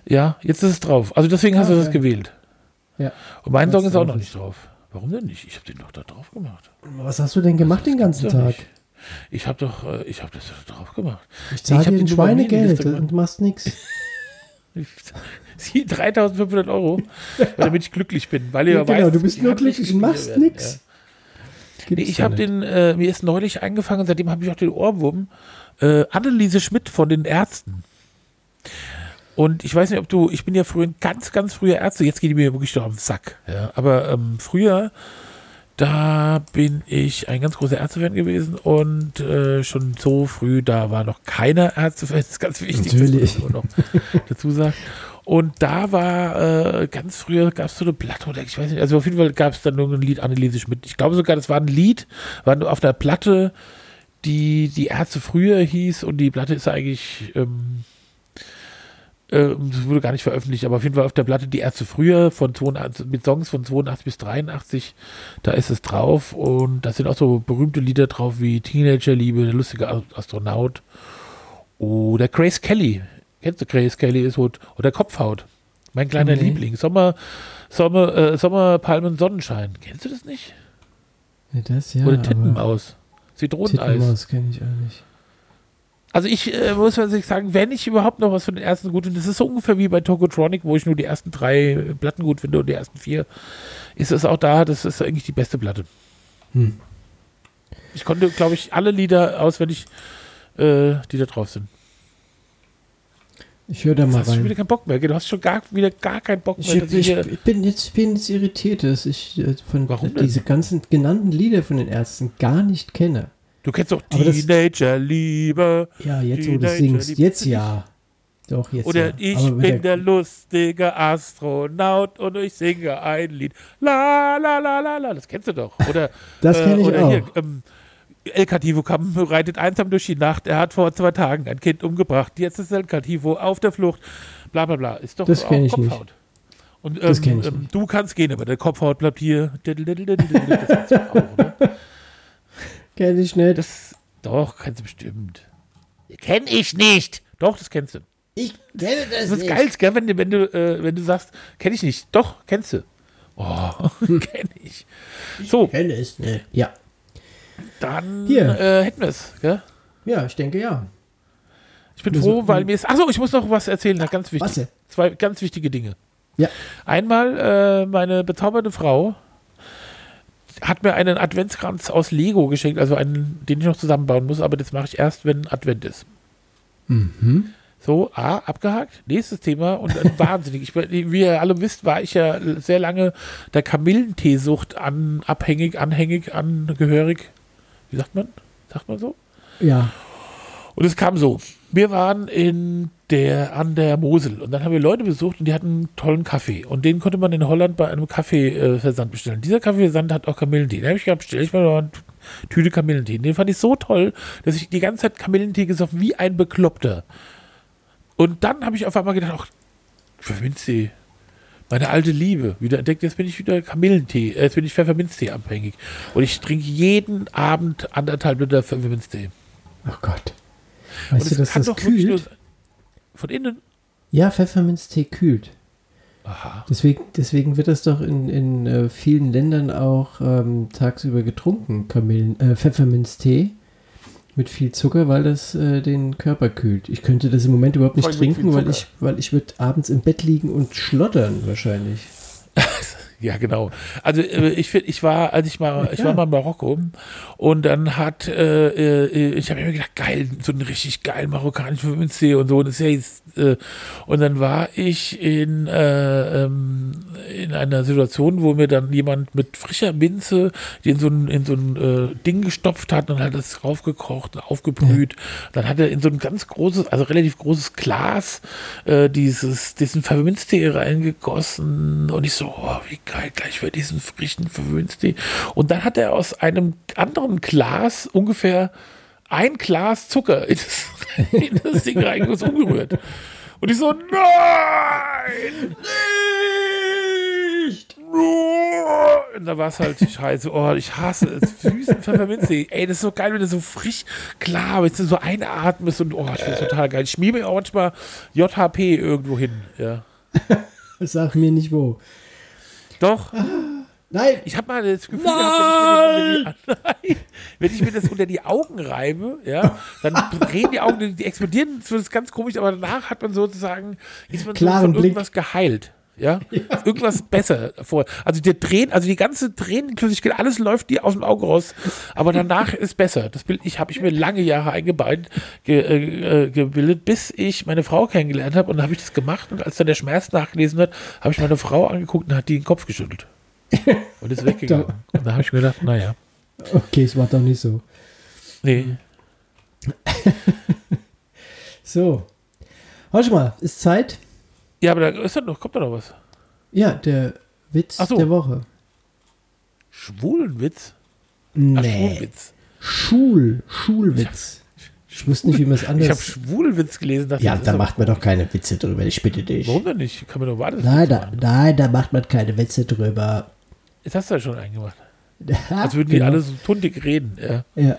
Ja, jetzt ist es drauf. Also deswegen hast du das Okay. gewählt. Ja. Und mein Song ist auch noch nicht drauf. Warum denn nicht? Ich habe den doch da drauf gemacht. Was hast du denn gemacht den ganzen Tag? nicht. Ich habe doch, äh, ich habe das doch drauf gemacht. Ich zahle dir ein Schweinegeld und machst nichts. Sie 3500 Euro, damit ich glücklich bin, weil ihr Ja, genau, weißt, du bist nur glücklich und machst nix. Ja. Nee, ich habe den, äh, mir ist neulich eingefangen, seitdem habe ich auch den Ohrwurm, äh, Anneliese Schmidt von den Ärzten. Und ich weiß nicht, ob du, ich bin ja früher ein ganz, ganz früher Ärzte, jetzt geht die mir wirklich doch auf den Sack. Ja. Aber ähm, früher da bin ich ein ganz großer Ärztefan gewesen und äh, schon so früh, da war noch keiner Ärztefan, das ist ganz wichtig, Natürlich. dass man das noch dazu sagt. Und da war äh, ganz früher gab es so eine Platte, oder ich weiß nicht, also auf jeden Fall gab es dann nur ein Lied Anneliese Schmidt. Ich glaube sogar, das war ein Lied, war nur auf einer Platte, die die Ärzte früher hieß und die Platte ist eigentlich ähm, äh, das wurde gar nicht veröffentlicht, aber auf jeden Fall auf der Platte die Ärzte früher von 82, mit Songs von 82 bis 83, da ist es drauf und da sind auch so berühmte Lieder drauf wie Teenagerliebe, der lustige Astronaut oder Grace Kelly. Kennst du Grace Kelly ist rot oder Kopfhaut. Mein kleiner Nee. Liebling. Sommer, Sommer, äh, Sommer, Palmen, Sonnenschein. Kennst du das nicht? Ja, das ja. oder aber Tittenmaus. Zitroneneis. Tittenmaus kenne ich auch nicht. Also ich äh, muss tatsächlich sagen, wenn ich überhaupt noch was von den ersten gut finde, das ist so ungefähr wie bei Tokotronic, wo ich nur die ersten drei Platten gut finde und die ersten vier, ist es auch da, das ist eigentlich die beste Platte. Hm. Ich konnte, glaube ich, alle Lieder auswendig, äh, die da drauf sind. Ich höre da mal hast du schon wieder rein. keinen Bock mehr, du hast schon gar, wieder gar keinen Bock Ich, mehr. ich, hier- ich bin jetzt, bin jetzt irritiert, dass ich äh, von Warum denn? diese ganzen genannten Lieder von den Ärzten gar nicht kenne. du kennst doch Aber Teenager-Liebe. Ja, jetzt wo du singst, jetzt ja. Doch, jetzt Oder ja. ich Aber bin der lustige Astronaut und ich singe ein Lied. La la la la la. Das kennst du doch. Oder, Das kenn ich oder auch. Hier, ähm, El Cativo reitet einsam durch die Nacht. Er hat vor zwei Tagen ein Kind umgebracht. Jetzt ist El Cativo auf der Flucht. Bla bla bla. Ist doch Das auch ich nicht. Kopfhaut. Und ähm, Das kenn ich ähm, nicht. du kannst gehen, aber der Kopfhaut bleibt hier. Das kennst du auch, oder? Kenn ich nicht. Das, doch, kennst du bestimmt. Kenn ich nicht. Doch, das kennst du. ich kenne das, Das ist geil, gell, wenn du, wenn du, äh, wenn du sagst, kenn ich nicht. Doch, kennst du. Oh, kenn ich. So, kenne es nicht. Ja. Dann. Äh, hätten wir es. Gell? Ja, ich denke ja. Ich bin Wir froh, sind- weil mir ist. Achso, ich muss noch was erzählen, na, ganz wichtig. Was denn? Zwei ganz wichtige Dinge. Ja. Einmal, äh, meine bezaubernde Frau hat mir einen Adventskranz aus Lego geschenkt, also einen, den ich noch zusammenbauen muss, aber das mache ich erst, wenn Advent ist. Mhm. So, A, abgehakt. Nächstes Thema und dann wahnsinnig. Ich, wie ihr alle wisst, war ich ja sehr lange der Kamillenteesucht an, abhängig, anhängig, angehörig. Wie sagt man? Sagt man so? Ja. Und es kam so. Wir waren in der, an der Mosel und dann haben wir Leute besucht und die hatten einen tollen Kaffee. Und den konnte man in Holland bei einem Kaffeeversand bestellen. Dieser Kaffeeversand hat auch Kamillentee. Den habe ich gedacht, bestelle ich mal eine Tüte Kamillentee. Den fand ich so toll, dass ich die ganze Zeit Kamillentee gesoffen wie ein Bekloppter. Und dann habe ich auf einmal gedacht, ach, Pfefferminztee. Meine alte Liebe. Wieder entdeckt, jetzt bin ich wieder Kamillentee, äh, jetzt bin ich Pfefferminztee abhängig. Und ich trinke jeden Abend anderthalb Liter Pfefferminztee. Oh Gott. Und Weißt du, es dass das kühlt? Von innen? Ja, Pfefferminztee kühlt. Aha. Deswegen, deswegen wird das doch in, in äh, vielen Ländern auch ähm, tagsüber getrunken, Kamillen, äh, Pfefferminztee mit viel Zucker, weil das äh, den Körper kühlt. Ich könnte das im Moment überhaupt nicht trinken, weil ich, weil ich würde abends im Bett liegen und schlottern wahrscheinlich. Ja, genau. Also äh, ich finde, ich war, als ich mal, ich war mal in Marokko und dann hat, äh, äh, ich habe mir gedacht, geil, so einen richtig geilen marokkanischen Pfefferminztee und so. Und, das ja jetzt, äh, und dann war ich in, äh, ähm, in einer Situation, wo mir dann jemand mit frischer Minze in so ein, in so ein äh, Ding gestopft hat und hat das raufgekocht und aufgebrüht. Dann hat er in so ein ganz großes, also relativ großes Glas dieses, diesen Pfefferminztee reingegossen und ich so, oh, wie geil, gleich für diesen frischen Pfefferminztee. Und dann hat er aus einem anderen Glas ungefähr ein Glas Zucker in das, in das Ding reingegossen, ungerührt. Und ich so, nein! Nicht! Und da war es halt scheiße. Oh, ich hasse es. Süßen Pfefferminztee. Ey, das ist so geil, wenn du so frisch, klar, wenn du so einatmest und oh, ich finde das total geil. Ich schmier mir auch manchmal JHP irgendwo hin. Ja. Sag mir nicht wo. Doch, Nein! ich habe mal das Gefühl gehabt, wenn ich, mir das unter die, wenn ich mir das unter die Augen reibe, ja, dann drehen die Augen, die, die explodieren, das ist ganz komisch, aber danach hat man sozusagen, ist man so von Blick. irgendwas geheilt. Ja? irgendwas besser vor. Also der Tränen, also die ganze Tränenflüssigkeit, alles läuft dir aus dem Auge raus, aber danach ist besser. Das Bild, ich habe ich mir lange Jahre eingebaut, ge, äh, äh, gebildet, bis ich meine Frau kennengelernt habe und dann habe ich das gemacht und als dann der Schmerz nachgelesen hat, habe ich meine Frau angeguckt und hat die den Kopf geschüttelt. und ist weggegangen. und da habe ich mir gedacht, naja, Okay, es war doch nicht so. nee. So. Warte mal, ist Zeit? Ja, aber da noch, kommt da noch was. Ja, der Witz Ach so. der Woche. Schwulenwitz? Ach, Nee. Schwulwitz. Schul, Schulwitz. Ich wusste nicht, wie man es Ich habe anders. Schwulwitz gelesen. Ja, da macht man doch keine Witze drüber, ich bitte dich. Warum denn nicht? Kann man doch warten. Nein, da, nein, da macht man keine Witze drüber. Jetzt hast du ja schon eingemacht. Als würden die Genau. alle so tuntig reden. Ja. Ja, nee,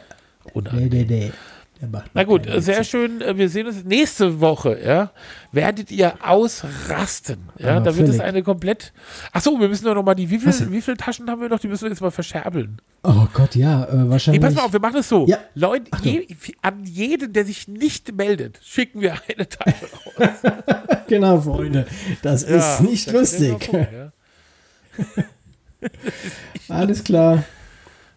Unangenehm. nee, nee. Da macht Na gut, sehr Witze. schön. äh, Wir sehen uns nächste Woche. Ja, werdet ihr ausrasten. Ja, Aber da wird es eine komplett. Ach so, wir müssen doch noch mal die. Wie viel, wie viele Taschen haben wir noch? Die müssen wir jetzt mal verscherbeln. Oh Gott, ja, äh, Nee, wahrscheinlich. pass mal auf, wir machen es so. Ja. Leute, je, an jeden, der sich nicht meldet, schicken wir eine Tasche raus. Genau, Freunde. Das Ja, ist nicht da könnt ihr mal lustig. gucken, ja. Alles klar.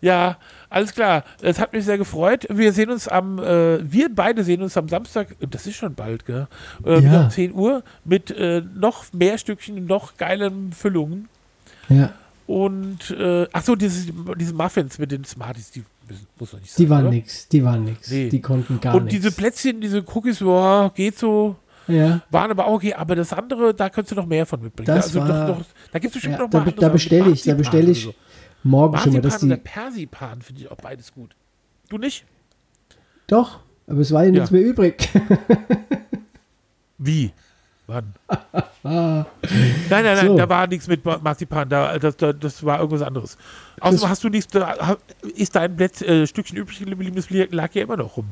Ja, alles klar. Es hat mich sehr gefreut. Wir sehen uns am, äh, wir beide sehen uns am Samstag, das ist schon bald, gell? Äh, Ja. um 10 Uhr mit äh, noch mehr Stückchen, noch geilen Füllungen. Ja, Und, äh, ach so, diese, diese Muffins mit den Smarties, die müssen- muss man nicht sagen. die waren oder? nix. Die waren nix. Nee. Die konnten gar Und nichts. diese Plätzchen, diese Cookies, boah, geht so, Ja, waren aber auch okay. Aber das andere, da könntest du noch mehr von mitbringen. Das also war- doch, doch, da gibt es bestimmt ja noch da, mal da Sachen, bestelle ich, da bestelle ich morgen schon mal, dass Marzipan oder die. Persipan finde ich auch beides gut. Du nicht? Doch, aber es war ja nichts mehr übrig. Wie? Wann? nein, nein, nein, So. da war nichts mit Ma- Marzipan, da, das, da, das war irgendwas anderes. Außerdem Das- hast du nichts, da ist dein Blätt, äh, Stückchen übrig geblieben, das lag ja immer noch rum.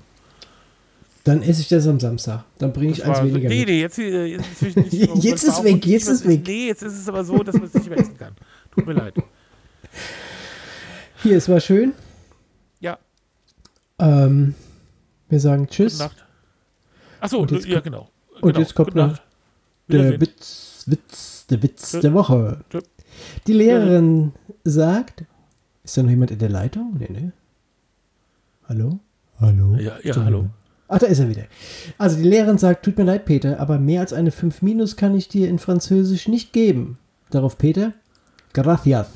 Dann esse ich das am Samstag. Dann bringe ich eins weniger nee, mit. nee, jetzt, äh, jetzt, ist es nicht, Jetzt ist weg, jetzt ist weg. Nee, jetzt ist es aber so, dass man es nicht mehr essen kann. Tut mir leid. Hier, es war schön. Ja, Ähm, wir sagen Tschüss. gute Nacht. Achso, Und jetzt ja, genau. und genau. jetzt kommt Gute noch Nacht. Der. Witz, Witz, der Witz Tschö. der Woche. Tschö. Die Lehrerin sagt, ist da noch jemand in der Leitung? Nee, nee. Hallo? Hallo? Ja, ja, Ist da hallo. jemand? Ach, da ist er wieder. Also die Lehrerin sagt, tut mir leid, Peter, aber mehr als eine 5 Minus kann ich dir in Französisch nicht geben. Darauf Peter, gracias.